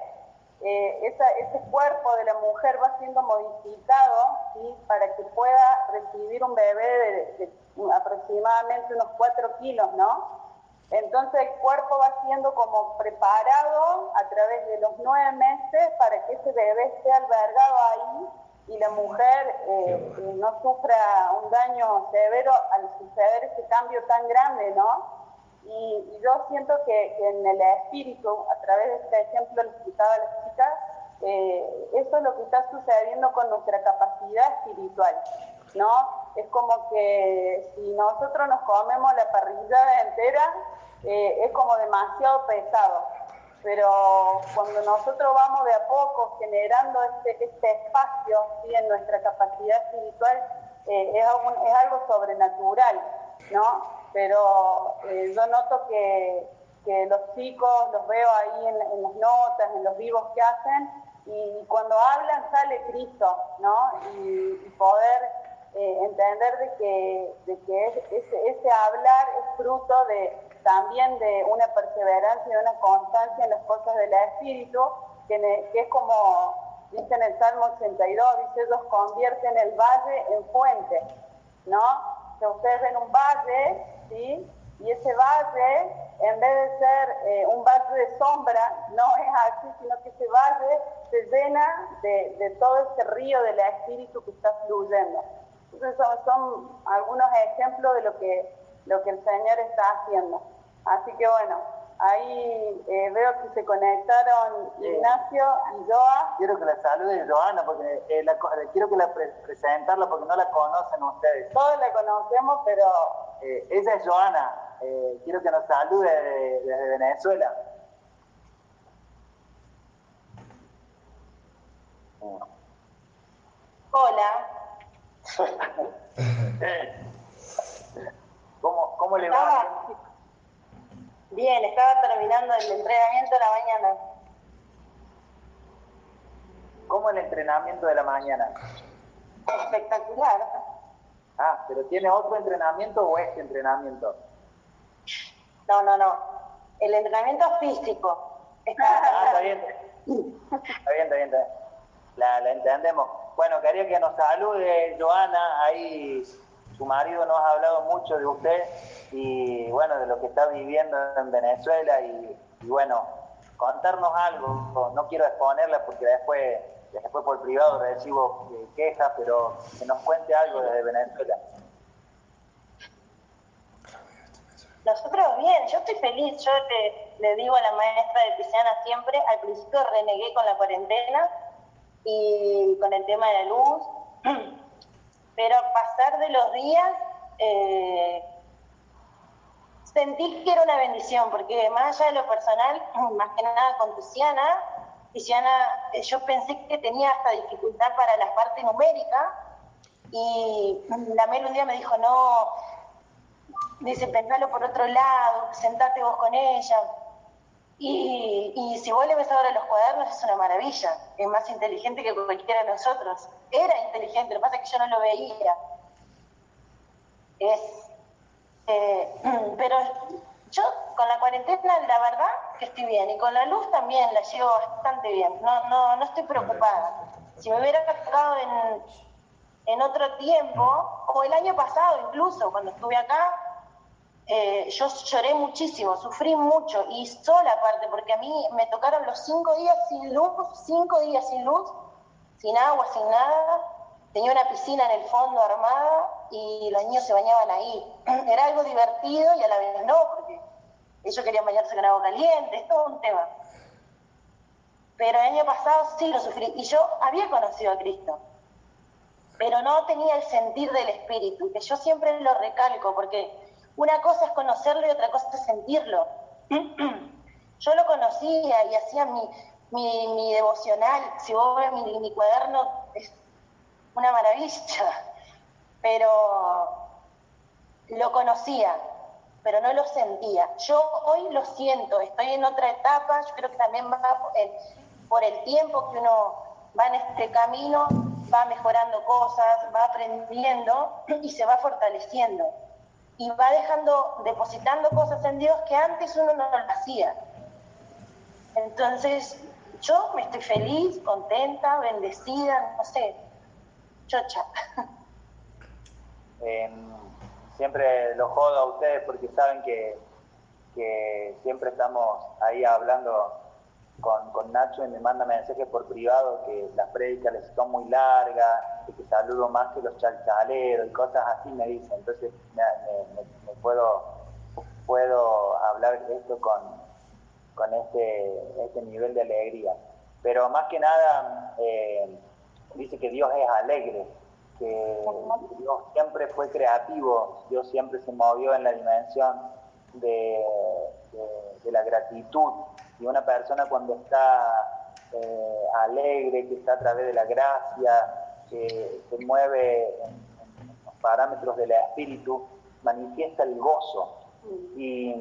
Speaker 5: ese cuerpo de la mujer va siendo modificado ¿sí? para que pueda recibir un bebé de, aproximadamente unos 4 kilos, ¿no? Entonces el cuerpo va siendo como preparado a través de los nueve meses para que ese bebé esté albergado ahí y la mujer eh, no sufra un daño severo al suceder ese cambio tan grande, ¿no?
Speaker 6: Y, yo siento que, en el espíritu, a través de este ejemplo que explicaba la chica, eh, eso es lo que está sucediendo con nuestra capacidad espiritual, ¿no? Es como que si nosotros nos comemos la parrillada entera, eh, es como demasiado pesado. Pero cuando nosotros vamos de a poco generando este, este espacio en nuestra capacidad espiritual, eh, es, algo sobrenatural, ¿no? Pero eh, yo noto que, que, los chicos los veo ahí en, las notas, en los vivos que hacen, y cuando hablan sale Cristo, ¿no? Y, poder eh, entender de que, de que ese, ese hablar es fruto de, también de una perseverancia y una constancia en las cosas del Espíritu, que, es como dice en el Salmo 82, dice, ellos convierten el valle en fuente, ¿no? Que ustedes ven un valle, ¿sí? Y ese valle, en vez de ser eh, un valle de sombra, no es así, sino que ese valle se llena de, todo ese río del Espíritu que está fluyendo. Entonces son, son algunos ejemplos de lo que, lo que el Señor está haciendo. Así que bueno, ahí eh, veo que se conectaron Ignacio y Joa.
Speaker 1: Quiero que la salude Joana, porque eh, la, quiero que la presentarla porque no la conocen ustedes.
Speaker 6: Todos la conocemos, pero...
Speaker 1: Eh, ella es Joana, quiero que nos salude desde Venezuela.
Speaker 6: Hola.
Speaker 1: ¿Cómo, ¿Cómo le va?
Speaker 6: Bien, estaba terminando el entrenamiento de la mañana.
Speaker 1: ¿Cómo el entrenamiento de la mañana?
Speaker 6: Espectacular.
Speaker 1: Ah, pero ¿tiene otro entrenamiento o este entrenamiento?
Speaker 6: No, no, no. El entrenamiento físico.
Speaker 1: ah, está bien. Está bien, está bien, La, la entendemos. Bueno, quería que nos salude Joana, ahí su marido nos ha hablado mucho de usted y bueno, de lo que está viviendo en Venezuela y, bueno, contarnos algo, no quiero exponerla porque después, después por privado recibo eh, quejas, pero que nos cuente algo desde Venezuela.
Speaker 6: Nosotros bien, yo estoy feliz, yo le digo a la maestra de Pisciana siempre, al principio renegué con la cuarentena y con el tema de la luz, pero pasar de los días eh, sentí que era una bendición, porque más allá de lo personal, más que nada con Tiziana, Tiziana, eh, yo pensé que tenía hasta dificultad para la parte numérica, y la Mel un día me dijo, no, dice, pensalo por otro lado, sentate vos con ella. Y, y, si vos le ves ahora los cuadernos es una maravilla, es más inteligente que cualquiera de nosotros. Era inteligente, lo que pasa es que yo no lo veía. Es, eh, pero yo con la cuarentena la verdad que estoy bien y con la luz también la llevo bastante bien, no, no, no estoy preocupada. Si me hubiera tocado en, en otro tiempo, o el año pasado incluso, cuando estuve acá, eh, yo lloré muchísimo, sufrí mucho y sola aparte, porque a mí me tocaron los cinco días sin luz, cinco días sin luz, sin agua, sin nada. Tenía una piscina en el fondo armada y los niños se bañaban ahí. Era algo divertido y a la vez no, porque ellos querían bañarse con agua caliente, es todo un tema. Pero el año pasado sí lo sufrí y yo había conocido a Cristo, pero no tenía el sentir del Espíritu, que yo siempre lo recalco, porque una cosa es conocerlo y otra cosa es sentirlo. Yo lo conocía y hacía mi, mi, devocional. Si vos ves mi, mi cuaderno, es una maravilla. Pero lo conocía, pero no lo sentía. Yo hoy lo siento, estoy en otra etapa, yo creo que también va por el tiempo que uno va en este camino, va mejorando cosas, va aprendiendo y se va fortaleciendo y va dejando, depositando cosas en Dios que antes uno no lo hacía. Entonces, yo me estoy feliz, contenta, bendecida, no sé, chocha.
Speaker 1: Em, siempre lo jodo a ustedes porque saben que, que siempre estamos ahí hablando con, con, Nacho y me manda mensajes por privado que las prédicas les son muy largas, y que saludo más que los chalchaleros y cosas así me dicen. Entonces me, puedo, puedo llevar esto con, con este, este nivel de alegría. Pero más que nada, eh, dice que Dios es alegre, que Dios siempre fue creativo, Dios siempre se movió en la dimensión de, de, la gratitud. Y una persona cuando está eh, alegre, que está a través de la gracia, que se mueve en, los parámetros del espíritu, manifiesta el gozo. Y,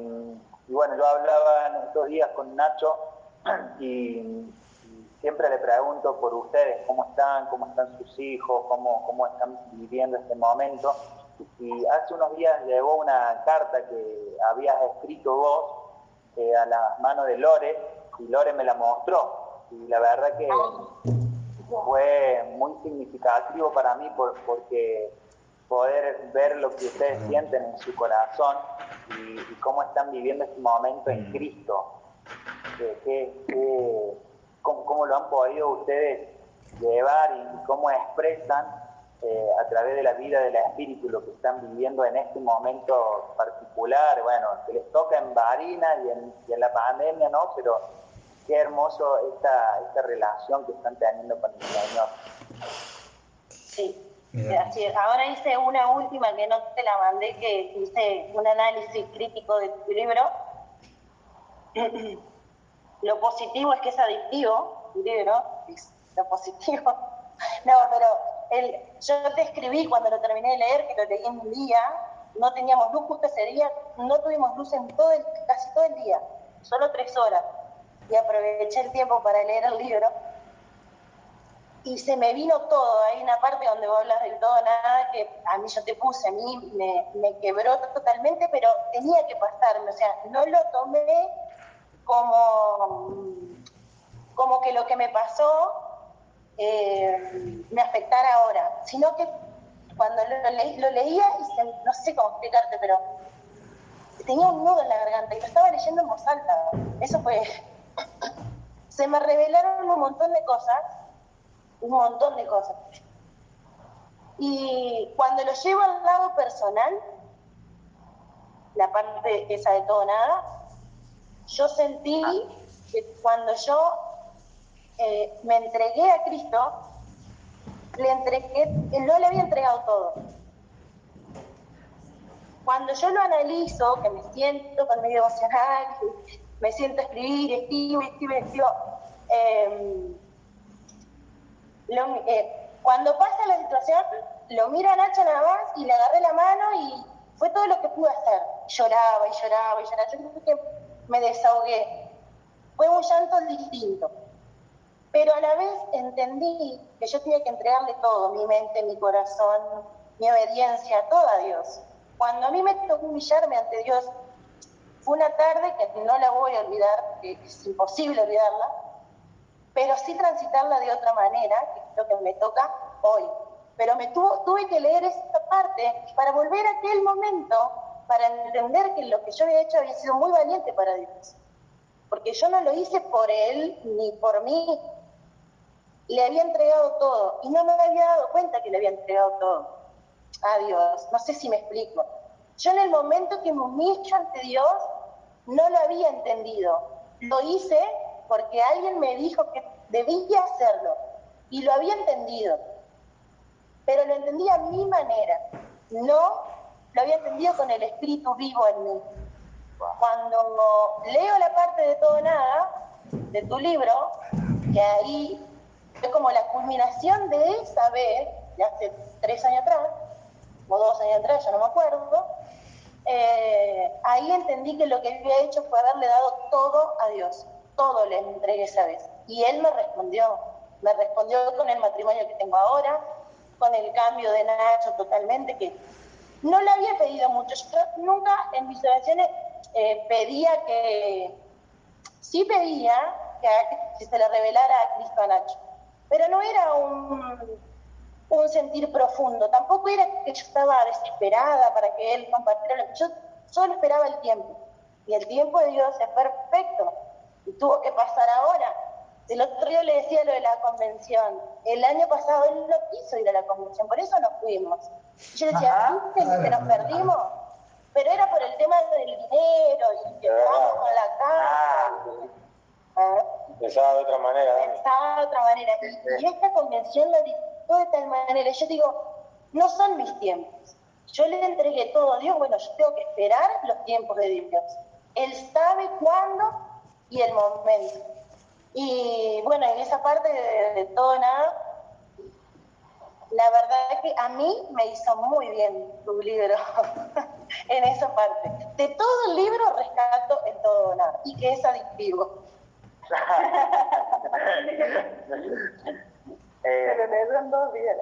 Speaker 1: y, bueno, yo hablaba en estos días con Nacho y siempre le pregunto por ustedes, cómo están, cómo están sus hijos, cómo, cómo están viviendo este momento. Y hace unos días llegó una carta que habías escrito vos eh, a las manos de Lore y Lore me la mostró. Y la verdad que fue muy significativo para mí por, porque poder ver lo que ustedes sienten en su corazón y, cómo están viviendo este momento en Cristo. que cómo, lo han podido ustedes llevar y cómo expresan eh, a través de la vida del espíritu lo que están viviendo en este momento particular, bueno, que les toca en Barina y en, en la pandemia, ¿no? Pero qué hermoso esta, esta relación que están teniendo con el Señor.
Speaker 6: Sí, así es. Ahora hice una última que no te la mandé, que hice un análisis crítico de tu libro. Lo positivo es que es adictivo, libro, es lo positivo. No, pero el, yo te escribí cuando lo terminé de leer, que lo leí en un día, no teníamos luz justo ese día, no tuvimos luz en todo el, casi todo el día, solo tres horas. Y aproveché el tiempo para leer el libro. Y se me vino todo, hay una parte donde vos hablas del todo nada que a mí yo te puse, a mí me, me quebró totalmente, pero tenía que pasarme, o sea, no lo tomé como, como que lo que me pasó eh, me afectara ahora, sino que cuando lo, leía, y no sé cómo explicarte, pero tenía un nudo en la garganta y lo estaba leyendo en voz alta. Eso fue... Se me revelaron un montón de cosas, un montón de cosas. Y cuando lo llevo al lado personal, la parte esa de todo nada, yo sentí que cuando yo eh, me entregué a Cristo, le entregué, no le había entregado todo. Cuando yo lo analizo, que me siento con mi devocional, me siento a escribir, escribo, escribo, escribo, em, eh, cuando pasa la situación, lo mira a Nacho nada más y le agarré la mano y fue todo lo que pude hacer. Lloraba y lloraba y lloraba. Yo creo que me desahogué. Fue un llanto distinto. Pero a la vez entendí que yo tenía que entregarle todo, mi mente, mi corazón, mi obediencia, todo a Dios. Cuando a mí me tocó humillarme ante Dios, fue una tarde que no la voy a olvidar, que es imposible olvidarla, pero sí transitarla de otra manera, que es lo que me toca hoy. Pero me tuve que leer esta parte para volver a aquel momento para entender que lo que yo había hecho había sido muy valiente para Dios. Porque yo no lo hice por Él ni por mí. Le había entregado todo y no me había dado cuenta que le había entregado todo a Dios. No sé si me explico. Yo en el momento que me humillo ante Dios no lo había entendido. Lo hice porque alguien me dijo que debía hacerlo y lo había entendido. Pero lo entendí a mi manera, no lo había entendido con el espíritu vivo en mí. Cuando leo la parte de todo nada, de tu libro, que ahí es como la culminación de esa vez, de hace tres años atrás, o dos años atrás, ya no me acuerdo, eh, ahí entendí que lo que había hecho fue haberle dado todo a Dios, todo le entregué esa vez. Y Él me respondió, me respondió con el matrimonio que tengo ahora, con el cambio de Nacho totalmente, que no le había pedido mucho. Yo nunca en mis oraciones eh, pedía que, sí pedía que, se le revelara a Cristo a Nacho, pero no era un, un sentir profundo, tampoco era que yo estaba desesperada para que él compartiera, yo solo esperaba el tiempo. Y el tiempo de Dios es perfecto y tuvo que pasar ahora. El otro día le decía lo de la convención. El año pasado él no quiso ir a la convención, por eso nos fuimos. Yo decía, ¿viste que nos perdimos? Pero era por el tema del dinero y que estábamos
Speaker 7: Pensaba de otra manera.
Speaker 6: Pensaba de otra manera. Y, y esta convención lo dictó de tal manera. Yo digo, no son mis tiempos. Yo le entregué todo a Dios. Bueno, yo tengo que esperar los tiempos de Dios. Él sabe cuándo y el momento. Y bueno, en esa parte de, de todo nada, la verdad es que a mí me hizo muy bien tu libro en esa parte. De todo el libro rescato el todo o nada y que es adictivo.
Speaker 1: Eh,
Speaker 5: Pero me dan dos días.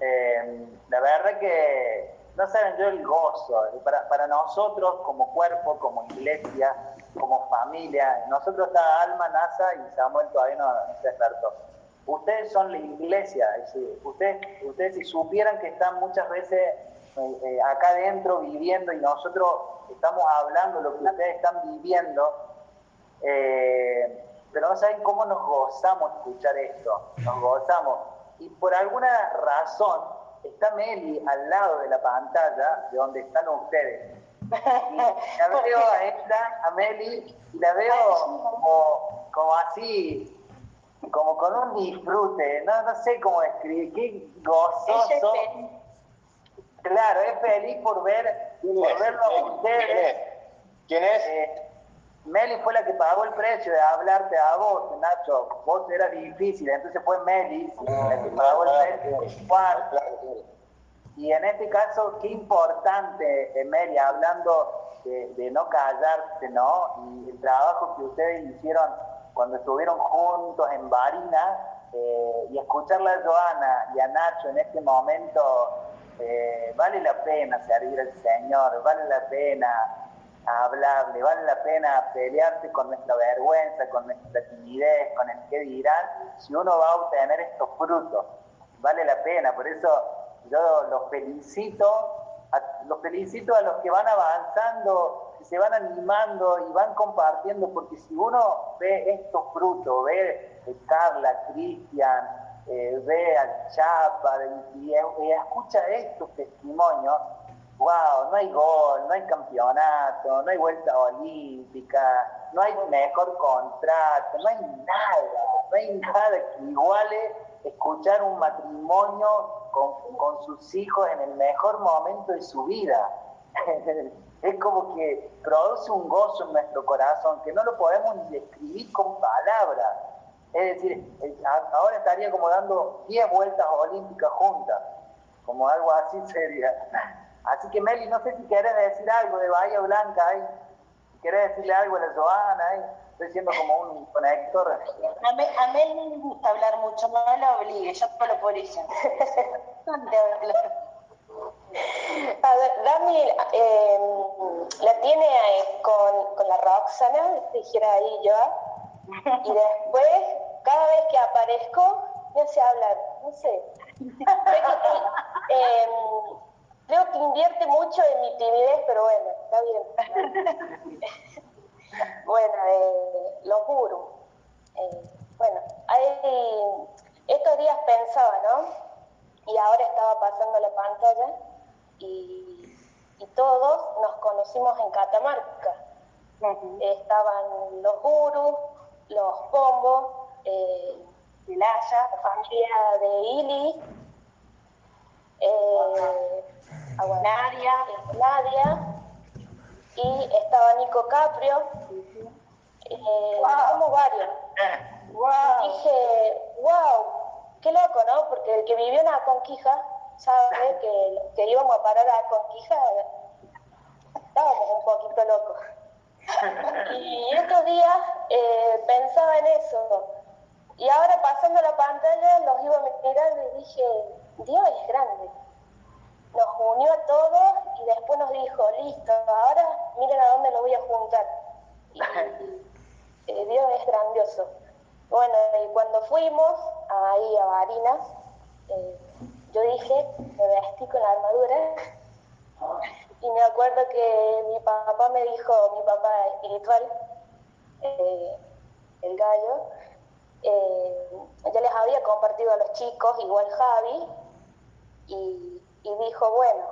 Speaker 1: eh, la verdad que no saben yo el gozo. Para, para nosotros como cuerpo, como iglesia, como familia, nosotros está Alma, NASA y Samuel todavía no, se despertó. Ustedes son la iglesia, es ustedes, ustedes si supieran que están muchas veces eh, eh, acá adentro viviendo y nosotros estamos hablando lo que ustedes están viviendo, eh, pero no saben cómo nos gozamos escuchar esto, nos gozamos. Y por alguna razón está Meli al lado de la pantalla de donde están ustedes. Y la veo a esta, a Meli, y la veo como, como así, como con un disfrute, no, no sé cómo describir, qué
Speaker 6: Ella
Speaker 1: gozoso. Claro, es feliz por ver,
Speaker 7: ¿Quién
Speaker 1: por verlo a
Speaker 7: ¿Quién
Speaker 1: ustedes.
Speaker 7: es? ¿Quién es?
Speaker 1: Eh, Meli fue la que pagó el precio de hablarte a vos, Nacho. Vos eras difícil, entonces fue Meli la que pagó el precio. Juan,
Speaker 7: Claro, claro.
Speaker 1: Y en este caso, qué importante, Meli, hablando de, de no callarse, ¿no? Y el trabajo que ustedes hicieron cuando estuvieron juntos en Barinas, eh, y escucharla a Joana y a Nacho en este momento, eh, vale la pena servir al Señor, vale la pena hablarle, vale la pena pelearse con nuestra vergüenza, con nuestra timidez, con el que dirán, si uno va a obtener estos frutos, vale la pena, por eso yo los felicito, a, los felicito a los que van avanzando, que se van animando y van compartiendo, porque si uno ve estos frutos, ve a Carla, Cristian, eh, ve a Chapa y- y escucha estos testimonios, wow, no hay gol, no hay campeonato, no hay vuelta olímpica, no hay mejor contrato, no hay nada, no hay nada que iguale escuchar un matrimonio con, con sus hijos en el mejor momento de su vida. es como que produce un gozo en nuestro corazón que no lo podemos ni describir con palabras. Es decir, eh, ahora estaría como dando 10 vueltas olímpicas juntas, como algo así sería. Así que Meli, no sé si querés decir algo de Bahía Blanca ahí, si querés decirle algo a la Joana ahí, estoy siendo como un conector.
Speaker 6: A Mel, a Mel no le gusta hablar mucho, no la obligue, yo ella. Bastante hablar.
Speaker 8: A ver, Dami eh, la tiene con, con la Roxana, dijera ahí yo, y después, cada vez que aparezco, me hace hablar, no sé. Eh, creo que invierte mucho en mi timidez, pero bueno, está bien. Bueno, eh, los gurus. Eh, bueno, hay, estos días pensaba, ¿no? Y ahora estaba pasando la pantalla y, y todos nos conocimos en Catamarca. Estaban los gurus, los pombos, eh, Laya, la familia de Ili, eh, Nadia, Nadia, y estaba Nico Caprio, eh, somos varios. Y dije, wow, qué loco, ¿no? Porque el que vivió en Aconquija sabe que los que íbamos a parar a Aconquija estábamos un poquito locos. Y estos días eh, pensaba en eso. Y ahora pasando la pantalla los iba mirando y dije, Dios es grande. Nos unió a todos y después nos dijo, listo, ahora miren a dónde lo voy a juntar. Eh, Dios es grandioso. Bueno, y cuando fuimos ahí a Barinas, eh, yo dije, me vestí con la armadura y me acuerdo que mi papá me dijo, mi papá espiritual, eh, el gallo, eh, ya les había compartido a los chicos, igual Javi, y, y dijo, bueno,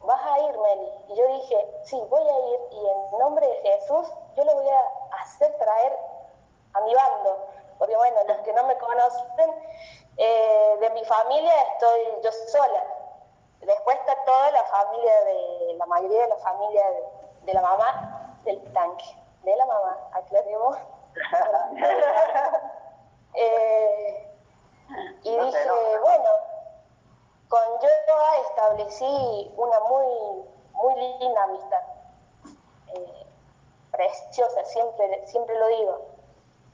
Speaker 8: vas a ir, Meli. Y yo dije, sí, voy a ir, y en nombre de Jesús, yo le voy a hacer traer a mi bando, porque bueno, los que no me conocen, eh, de mi familia estoy yo sola. Después está toda la familia de, la mayoría de la familia de, la mamá del tanque, de la mamá, aclaremos. eh, y dije, bueno, con Yoga establecí una muy, muy linda amistad. Eh, preciosa, siempre, siempre lo digo.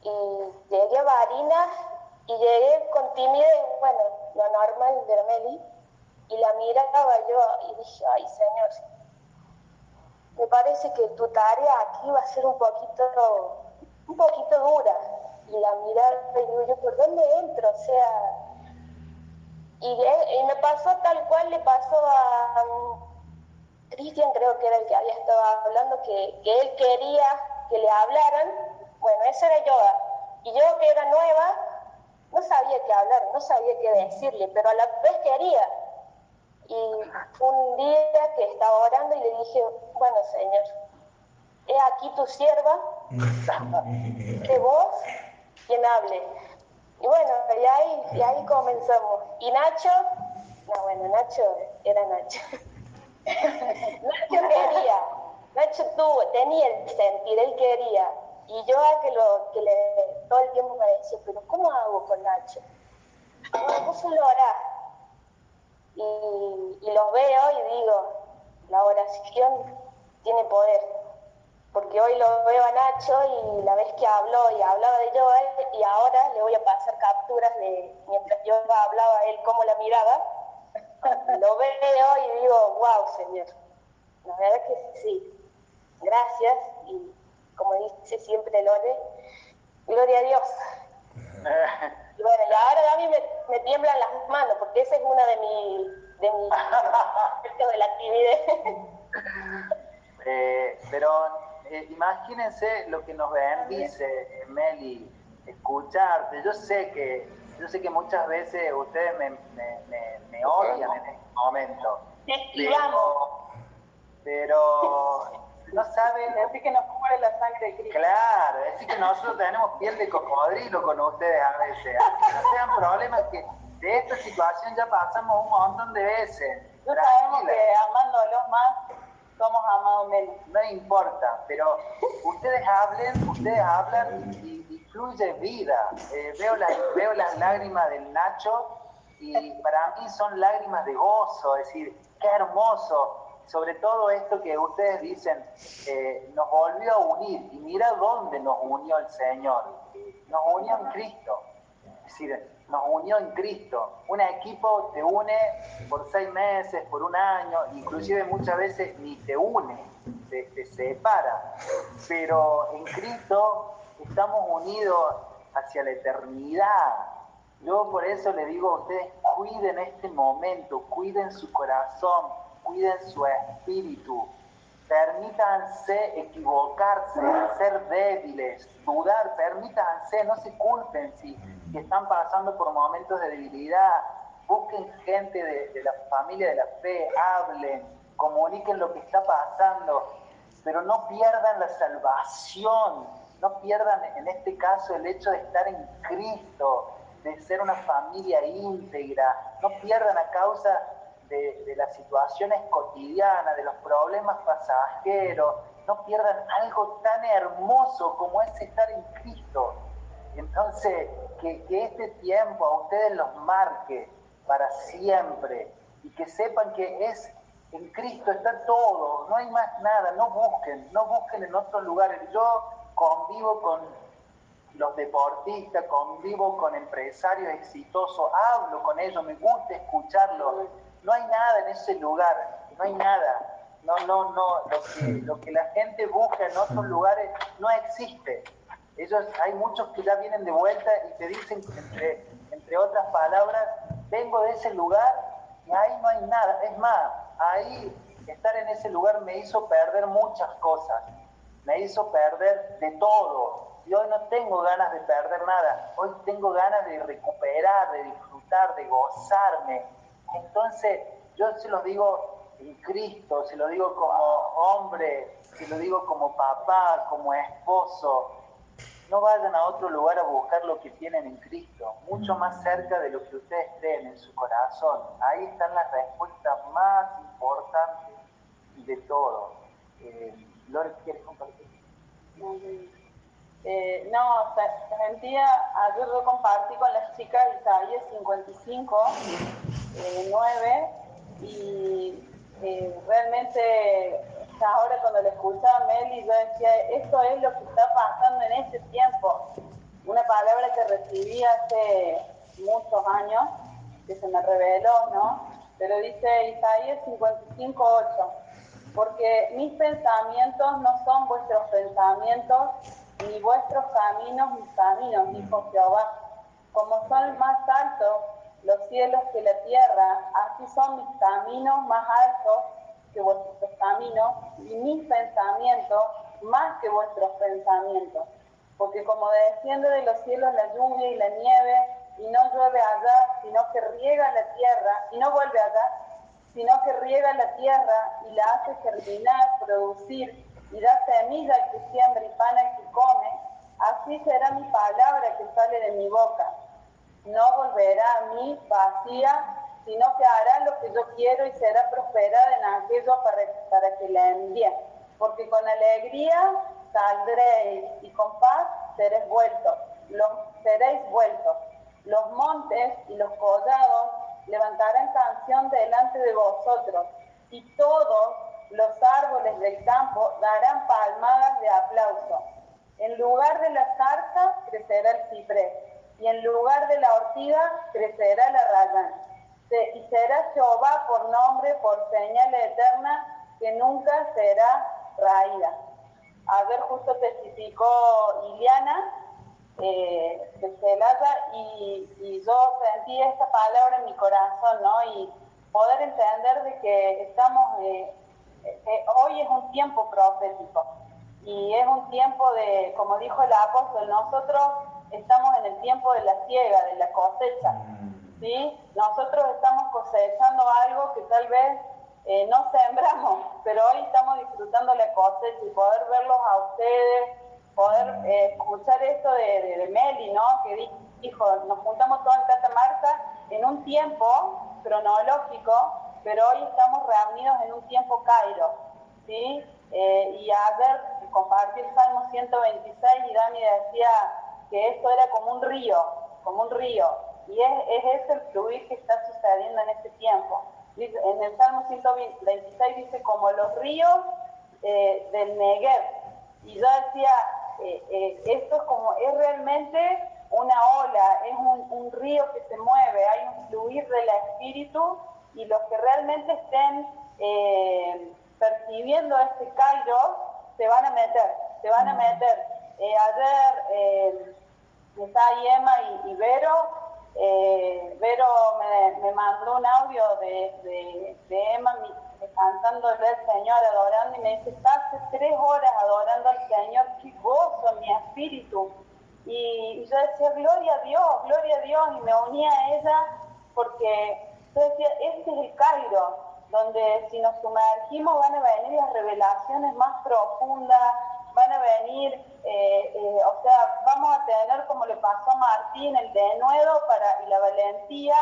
Speaker 8: Y llegué a Barinas y llegué con timidez, bueno, lo normal de Meli, y la miraba yo y dije, ay Señor, me parece que tu tarea aquí va a ser un poquito, un poquito dura. Y la miraba y digo, yo, ¿por dónde entro? O sea, y, me pasó tal cual le pasó a um, Cristian, creo que era el que había estado hablando, que, que él quería que le hablaran. Bueno, eso era yoga. Y yo que era nueva, no sabía qué hablar, no sabía qué decirle, pero a la vez quería. Y un día que estaba orando y le dije, bueno, Señor, he aquí tu sierva, que vos quien hable. Y bueno, y ahí, y ahí comenzamos. Y Nacho, no, bueno, Nacho era Nacho. Nacho quería, Nacho tuvo, tenía el sentir, él quería. Y yo a que, lo, que le, todo el tiempo me decía, pero ¿cómo hago con Nacho? No, vos solo orás. Y, y los veo y digo, la oración tiene poder. Porque hoy lo veo a Nacho y la vez que habló y hablaba de yo y ahora le voy a pasar capturas de mientras yo hablaba a él cómo la miraba. lo veo y digo, wow, Señor. La verdad es que sí. Gracias y como dice siempre Lore, gloria a Dios. Y bueno, y ahora a mí me, tiemblan las manos, porque esa es una de mis de mi de la actividad.
Speaker 1: Eh, pero eh, imagínense lo que nos ven, dice Meli, escucharte. Yo sé que, yo sé que muchas veces ustedes me, me, me, odian en este momento.
Speaker 8: Pero,
Speaker 1: pero no saben.
Speaker 5: Así que nos muere la sangre de Cristo.
Speaker 1: Claro, es decir que nosotros tenemos piel de cocodrilo con ustedes a veces. Así que no sean problemas que de esta situación ya pasamos un montón de veces.
Speaker 5: No sabemos que amándolos más somos amados.
Speaker 1: No importa, pero ustedes hablen, ustedes hablan y, fluye vida. Eh, veo, la, veo las lágrimas del Nacho y para mí son lágrimas de gozo, es decir, qué hermoso sobre todo esto que ustedes dicen, eh, nos volvió a unir. Y mira dónde nos unió el Señor. Nos unió en Cristo. Es decir, nos unió en Cristo. Un equipo te une por seis meses, por un año, inclusive muchas veces ni te une, te, te separa. Pero en Cristo estamos unidos hacia la eternidad. Yo por eso le digo a ustedes, cuiden este momento, cuiden su corazón, cuiden su espíritu, permítanse equivocarse, ser débiles, dudar, permítanse, no se culpen si, están pasando por momentos de debilidad, busquen gente de, la familia de la fe, hablen, comuniquen lo que está pasando, pero no pierdan la salvación, no pierdan en este caso el hecho de estar en Cristo, de ser una familia íntegra, no pierdan a causa de, las situaciones cotidianas, de los problemas pasajeros, no pierdan algo tan hermoso como es estar en Cristo. Entonces, que, este tiempo a ustedes los marque para siempre y que sepan que es en Cristo está todo, no hay más nada, no busquen, no busquen en otros lugares. Yo convivo con los deportistas, convivo con empresarios exitosos, hablo con ellos, me gusta escucharlos no hay nada en ese lugar, no hay nada. No, no, no, lo que, lo que la gente busca en otros lugares no existe. Ellos, hay muchos que ya vienen de vuelta y te dicen, entre, entre otras palabras, vengo de ese lugar y ahí no hay nada. Es más, ahí estar en ese lugar me hizo perder muchas cosas, me hizo perder de todo. Y hoy no tengo ganas de perder nada, hoy tengo ganas de recuperar, de disfrutar, de gozarme, entonces, yo se lo digo en Cristo, se lo digo como hombre, se lo digo como papá, como esposo. no vayan a otro lugar a buscar lo que tienen en Cristo, mucho más cerca de lo que ustedes creen en su corazón. Ahí están las respuestas más importantes de todo. Eh, Lore, ¿quieres compartir?
Speaker 5: Eh, no, sentía, ayer yo compartí con las chicas Isaías 55, 9, y eh, realmente ahora cuando le escuchaba a Meli, yo decía, esto es lo que está pasando en este tiempo. Una palabra que recibí hace muchos años, que se me reveló, ¿no? Pero dice Isaías 55.8, porque mis pensamientos no son vuestros pensamientos, ni vuestros caminos mis caminos, dijo Jehová. Como son más altos los cielos que la tierra, así son mis caminos más altos que vuestros caminos y mis pensamientos más que vuestros pensamientos. Porque como desciende de los cielos la lluvia y la nieve, y no llueve allá, sino que riega la tierra, y no vuelve allá, sino que riega la tierra y la hace germinar, producir, y da semilla al que siembra y pan al que come, así será mi palabra que sale de mi boca. No volverá a mí vacía, sino que hará lo que yo quiero y será prosperada en aquello para, para que la envíe. Porque con alegría saldréis y con paz seréis vueltos, los, seréis vueltos. Los montes y los collados levantarán canción delante de vosotros, y todos los árboles del campo darán palmadas de aplauso. En lugar de la zarza crecerá el ciprés, y en lugar de la ortiga crecerá la rayán y será Jehová por nombre, por señal eterna, que nunca será raída. A ver, justo testificó Iliana eh, de Celaya y, y, yo sentí esta palabra en mi corazón, ¿no? Y poder entender de que estamos, eh, hoy es un tiempo profético y es un tiempo de, como dijo el apóstol, nosotros estamos en el tiempo de la siega, de la cosecha. ¿sí? Nosotros estamos cosechando algo que tal vez eh, no sembramos, pero hoy estamos disfrutando la cosecha y poder verlos a ustedes, poder eh, escuchar esto de, de, Meli, ¿no? Que dijo, nos juntamos todos en Catamarca en un tiempo cronológico, pero hoy estamos reunidos en un tiempo Cairo, ¿sí? Eh, y ayer compartí el Salmo 126 y Dani decía que esto era como un río, como un río, y es, es ese el fluir que está sucediendo en este tiempo. En el Salmo 126 dice, como los ríos eh, del Negev. Y yo decía, eh, eh, esto es como, es realmente una ola, es un, un, río que se mueve, hay un fluir del espíritu y los que realmente estén percibiendo este callo se van a meter, se van a meter. ayer está ahí Emma y, y Vero eh, Vero me, mandó un audio de, Emma cantándole al Señor, adorando, y me dice, hace tres horas adorando al Señor, qué gozo mi espíritu. Y, yo decía, gloria a Dios, gloria a Dios, y me unía a ella porque yo decía, este es el Cairo, donde si nos sumergimos van a venir las revelaciones más profundas, van a venir, eh, eh, o sea, vamos a tener como le pasó a Martín el denuedo para, y la valentía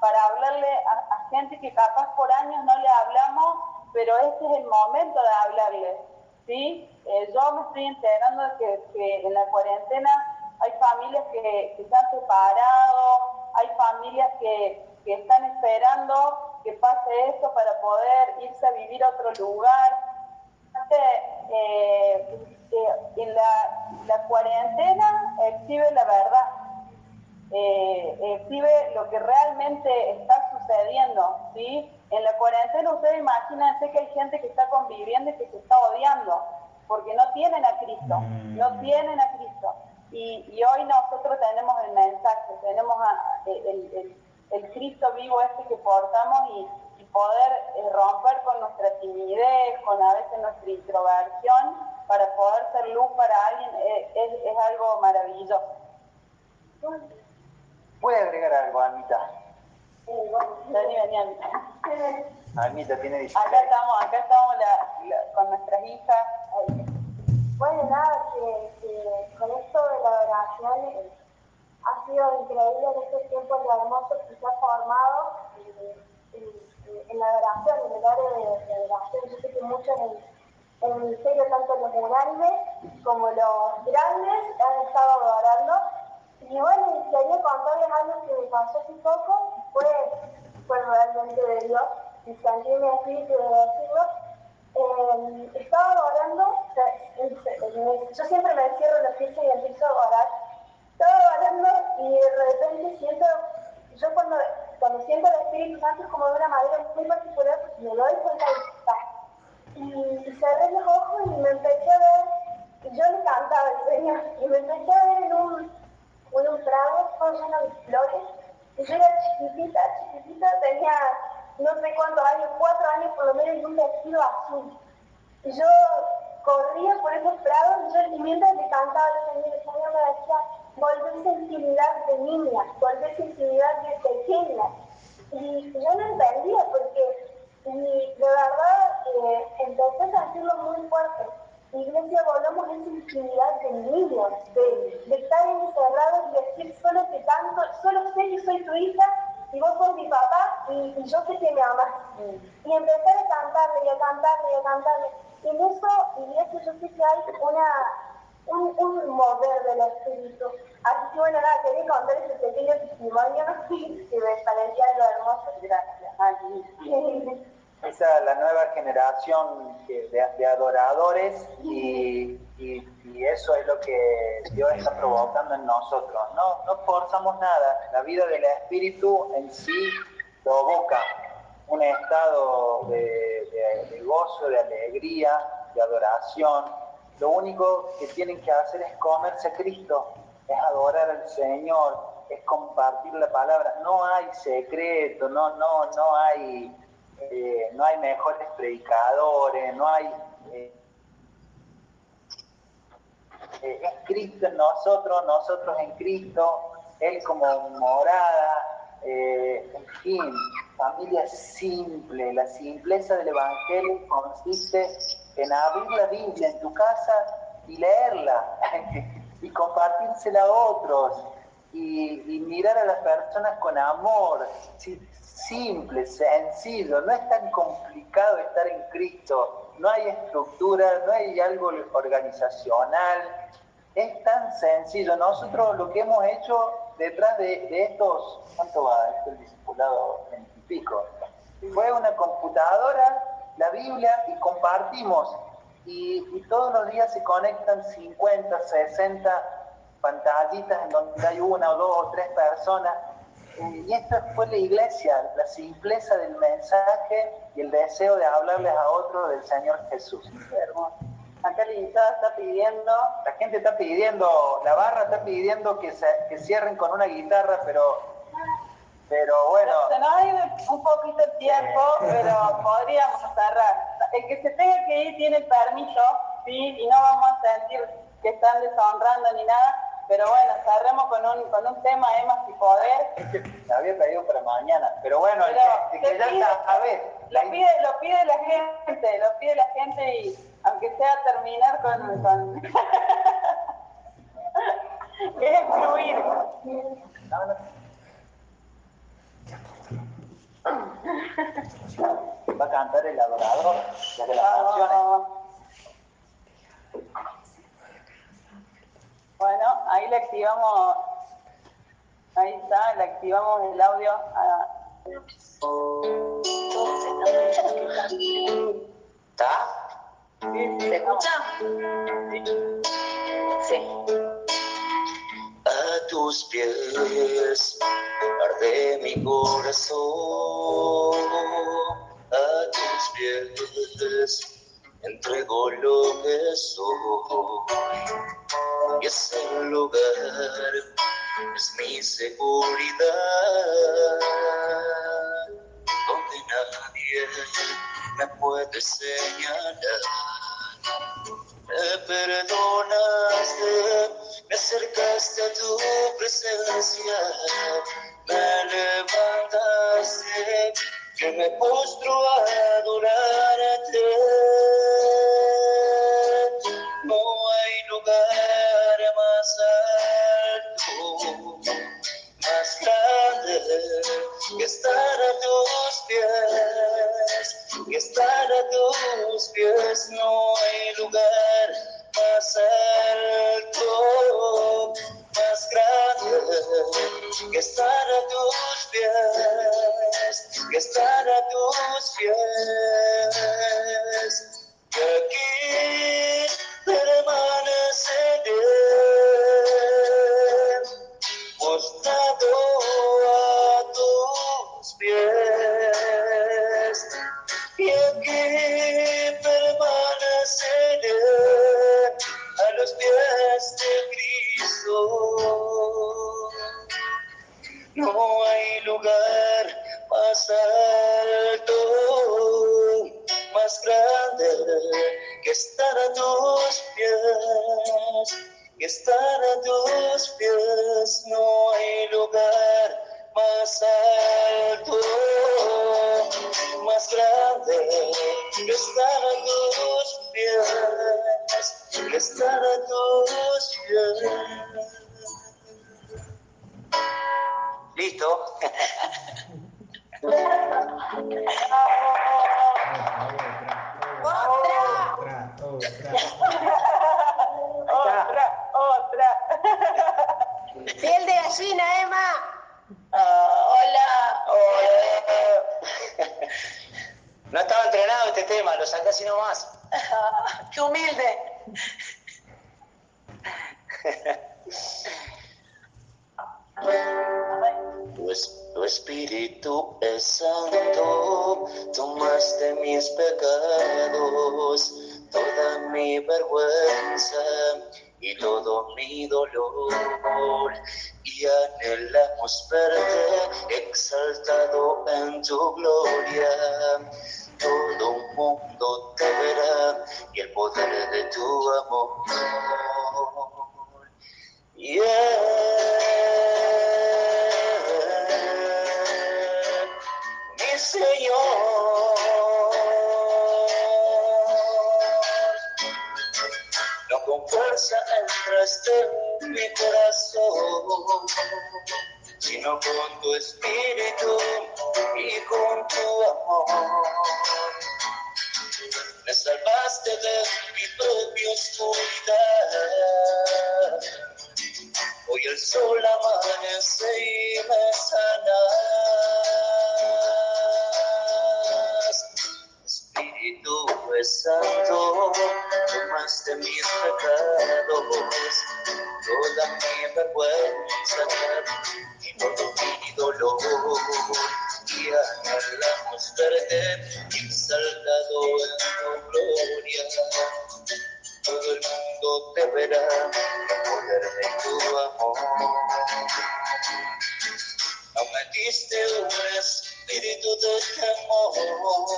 Speaker 5: para hablarle a, gente que capaz por años no le hablamos, pero este es el momento de hablarle. ¿sí? Eh, yo me estoy enterando de que, en la cuarentena hay familias que, que, se han separado, hay familias que, que están esperando que pase esto para poder irse a vivir a otro lugar. Eh, en la, la, cuarentena exhibe la verdad, eh, exhibe lo que realmente está sucediendo, ¿sí? En la cuarentena ustedes imagínense que hay gente que está conviviendo y que se está odiando, porque no tienen a Cristo, mm. no tienen a Cristo. Y, y hoy nosotros tenemos el mensaje, tenemos el, el, el, Cristo vivo este que portamos y, y poder eh, romper con nuestra timidez, con a veces nuestra introversión para poder ser luz para alguien es, es, algo maravilloso.
Speaker 1: ¿Puede agregar algo, Anita?
Speaker 5: Vení, vení, Anita.
Speaker 1: Anita tiene 16.
Speaker 5: Acá estamos, acá estamos la, con nuestras hijas.
Speaker 4: Bueno, nada, que, que, con esto de la oraciones. Ha sido increíble en este tiempo de hermoso que se ha formado eh, en, la oración, en el área de, de oración. Yo sé que muchos en, el ministerio, tanto los unánimes como los grandes, han estado orando. Y bueno, quería contarles algo que me pasó hace poco, fue, fue realmente de Dios, y sentí mi espíritu de decirlo eh, estaba orando, yo siempre me encierro en la fiesta y empiezo a orar. Estaba orando y de repente siento, yo cuando, cuando siento el Espíritu Santo es como de una manera muy particular porque me doy cuenta de está. Y, y cerré los ojos y me empecé a ver, y yo le cantaba al Señor, y me empecé a ver en un, en un prado todo lleno de flores. Y yo era chiquitita, chiquitita, tenía no sé cuántos años, cuatro años por lo menos, y un vestido azul. Y yo corría por esos prados y, yo, y mientras le cantaba el Señor, volver sensibilidad de niña, volver sensibilidad de pequeña. Y yo no entendía porque y de verdad eh, empecé a sentirlo muy fuerte. Iglesia, volvamos esa intimidad de niños, de, de estar encerrados y decir, solo te canto, solo sé que soy tu hija y vos sos mi papá y, yo sé que me amas. Y empecé a cantarle y a cantarle y a cantarle. Y en eso, y eso yo sé que hay una, un, un mover del espíritu. Así que bueno, nada, quería contar ese pequeño testimonio que me parecía lo hermoso. Gracias.
Speaker 1: Esa es la nueva generación de, de adoradores y, y, eso es lo que Dios está provocando en nosotros. No, no forzamos nada, la vida del espíritu en sí provoca un estado de gozo, de alegría, de adoración. Lo único que tienen que hacer es comerse a Cristo, es adorar al Señor, es compartir la palabra. No hay secreto, no, no, no hay, eh, no hay mejores predicadores, no hay eh, eh, es Cristo en nosotros, nosotros en Cristo, Él como morada, en fin, familia simple. La simpleza del Evangelio consiste en abrir la Biblia en tu casa y leerla y compartírsela a otros y, mirar a las personas con amor. Simple, sencillo, no es tan complicado estar en Cristo, no hay estructura, no hay algo organizacional, es tan sencillo. Nosotros lo que hemos hecho detrás de, de estos, ¿cuánto va esto el discipulado? pico. Fue una computadora, la Biblia y compartimos. Y, y, todos los días se conectan 50, 60 pantallitas en donde hay una o dos o tres personas. Y esta fue la iglesia, la simpleza del mensaje y el deseo de hablarles a otros del Señor Jesús. Hermoso.
Speaker 5: Acá invitada está pidiendo.
Speaker 1: La gente está pidiendo, la barra está pidiendo que, se, que cierren con una guitarra, pero, pero bueno.
Speaker 5: Se nos ha ido un poquito el tiempo, pero podríamos cerrar. El que se tenga que ir tiene permiso, sí, y no vamos a sentir que están deshonrando ni nada. Pero bueno, cerremos con un, con un tema, Emma, si poder.
Speaker 1: Es que me había traído para mañana, pero bueno,
Speaker 5: pero
Speaker 1: el que, el que ya
Speaker 5: pide,
Speaker 1: está, a ver.
Speaker 5: Lo pide, lo pide la gente, lo pide la gente y aunque sea terminar con... con... es fluir.
Speaker 1: Va a cantar el adorador, las de las canciones.
Speaker 5: Bueno, ahí le activamos, ahí está, le activamos el audio a...
Speaker 9: ¿Está?
Speaker 5: ¿Se escucha?
Speaker 9: Sí. A tus pies arde mi corazón. A tus pies entrego lo que soy. Y ese lugar es mi seguridad. Donde nadie me puede señalar. Presencia, me espíritu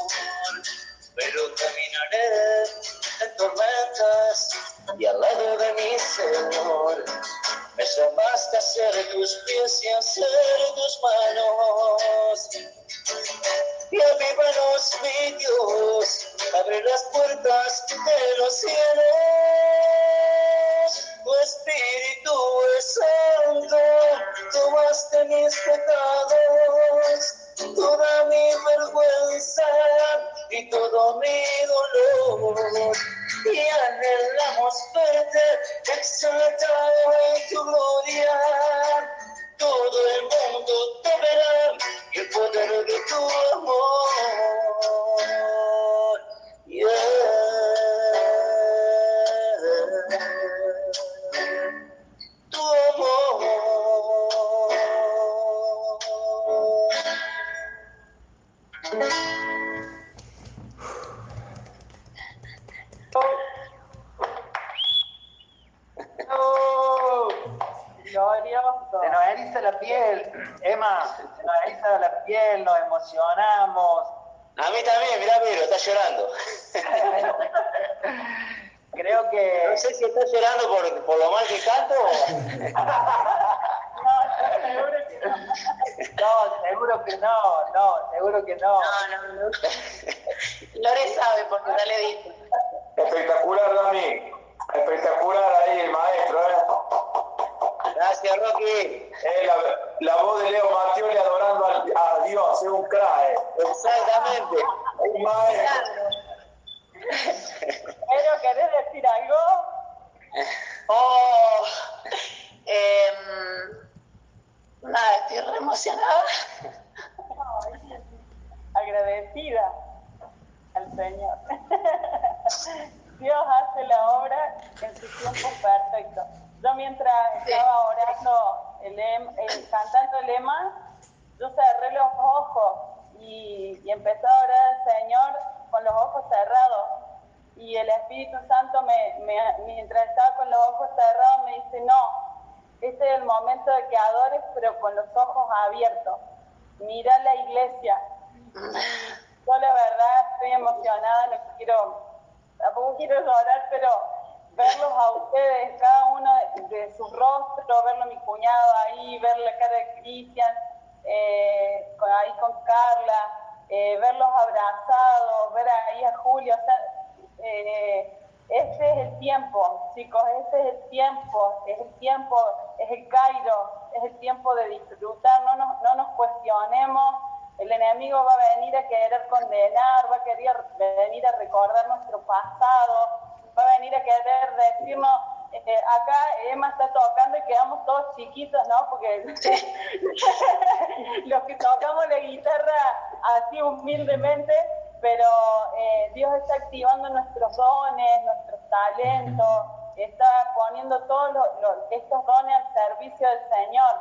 Speaker 5: está activando nuestros dones, nuestros talentos, está poniendo todos estos dones al servicio del Señor.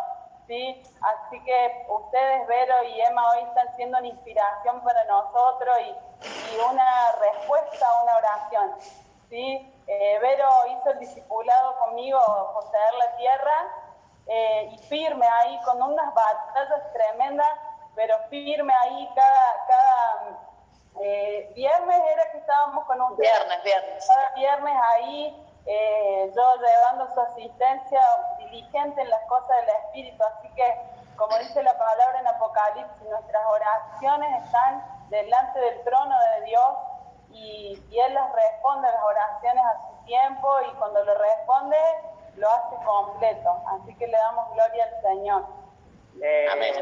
Speaker 5: ¿sí? Así que ustedes, Vero y Emma, hoy están siendo una inspiración para nosotros y, y una respuesta a una oración. ¿sí? Eh, Vero hizo el discipulado conmigo, poseer la tierra, eh, y firme ahí, con unas batallas tremendas, pero firme ahí cada, cada eh, viernes era que estábamos con un...
Speaker 10: Viernes, viernes.
Speaker 5: Cada viernes ahí, yo llevando su asistencia diligente en las cosas del Espíritu, así que, como dice la palabra en Apocalipsis, nuestras oraciones están delante del trono de Dios y, Él les responde las oraciones a su tiempo y cuando lo responde lo hace completo. Así que le damos gloria al Señor.
Speaker 11: Eh, Amén.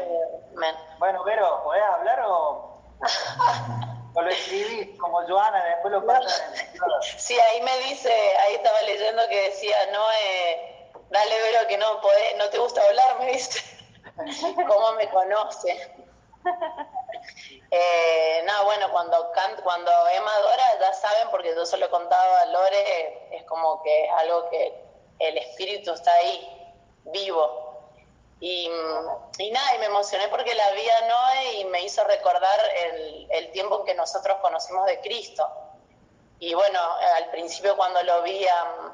Speaker 1: Bueno, Vero, ¿podés hablar o, o lo escribís como Joana, después lo pasas
Speaker 10: Sí, ahí me dice, ahí estaba leyendo que decía, no, eh, dale Vero que no podés, no te gusta hablar, me dice. ¿Cómo me conoce? Eh, no, bueno, cuando, cuando Emma adora, ya saben, porque yo se lo he contado a Lore, es como que es algo que el espíritu está ahí, vivo. Y, y nada, y me emocioné porque la vi a Noé y me hizo recordar el, el tiempo en que nosotros conocimos de Cristo. Y bueno, al principio cuando lo vi a,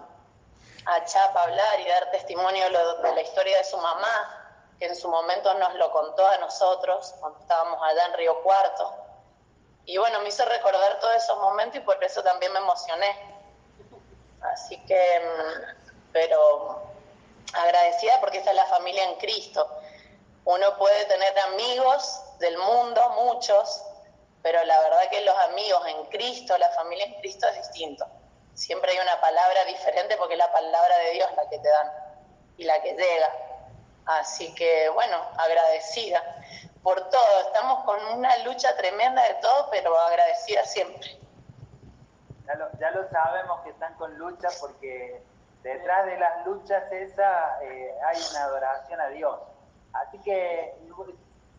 Speaker 10: a Chapa hablar y dar testimonio de la historia de su mamá, que en su momento nos lo contó a nosotros cuando estábamos allá en Río Cuarto. Y bueno, me hizo recordar todos esos momentos y por eso también me emocioné. Así que, mm, pero agradecida porque esta es la familia en Cristo. Uno puede tener amigos del mundo, muchos, pero la verdad que los amigos en Cristo, la familia en Cristo es distinto. Siempre hay una palabra diferente porque es la palabra de Dios la que te dan y la que llega. Así que, bueno, agradecida por todo. Estamos con una lucha tremenda de todo, pero agradecida siempre.
Speaker 1: Ya lo, sabemos que están con lucha porque detrás de las luchas esas eh, hay una adoración a Dios. Así que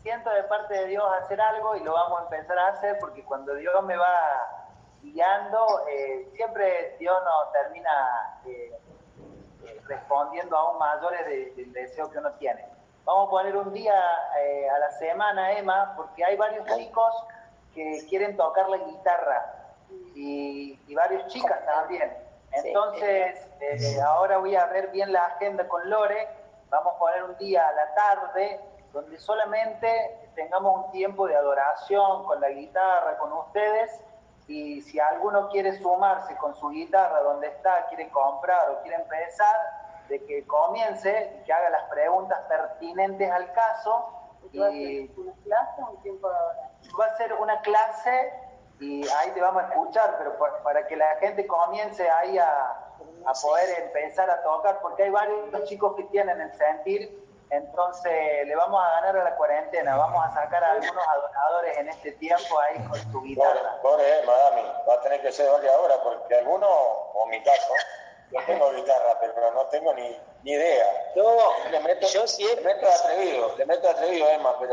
Speaker 1: siento de parte de Dios hacer algo y lo vamos a empezar a hacer porque cuando Dios me va guiando, eh, siempre Dios nos termina eh, respondiendo aún mayores del deseo que uno tiene. Vamos a poner un día eh, a la semana, Emma, porque hay varios chicos que quieren tocar la guitarra y, y varios chicas también. Entonces, eh, ahora voy a ver bien la agenda con Lore. Vamos a poner un día a la tarde donde solamente tengamos un tiempo de adoración con la guitarra, con ustedes y si alguno quiere sumarse con su guitarra donde está, quiere comprar o quiere empezar, de que comience y que haga las preguntas pertinentes al caso.
Speaker 5: Y, ¿Va a ser una clase o un tiempo de adoración?
Speaker 1: Va a ser una clase y ahí te vamos a escuchar, pero para, que la gente comience ahí a, a poder empezar a tocar, porque hay varios chicos que tienen el sentir entonces le vamos a ganar a la cuarentena, vamos a sacar a algunos adonadores en este tiempo ahí con su guitarra.
Speaker 12: Pobre, eh, madame, va a tener que ser varias horas porque algunos, o mi caso, yo tengo guitarra, pero no tengo ni, ni idea.
Speaker 11: Yo,
Speaker 12: le meto,
Speaker 11: yo siempre...
Speaker 12: Le meto atrevido, le meto atrevido, Emma, pero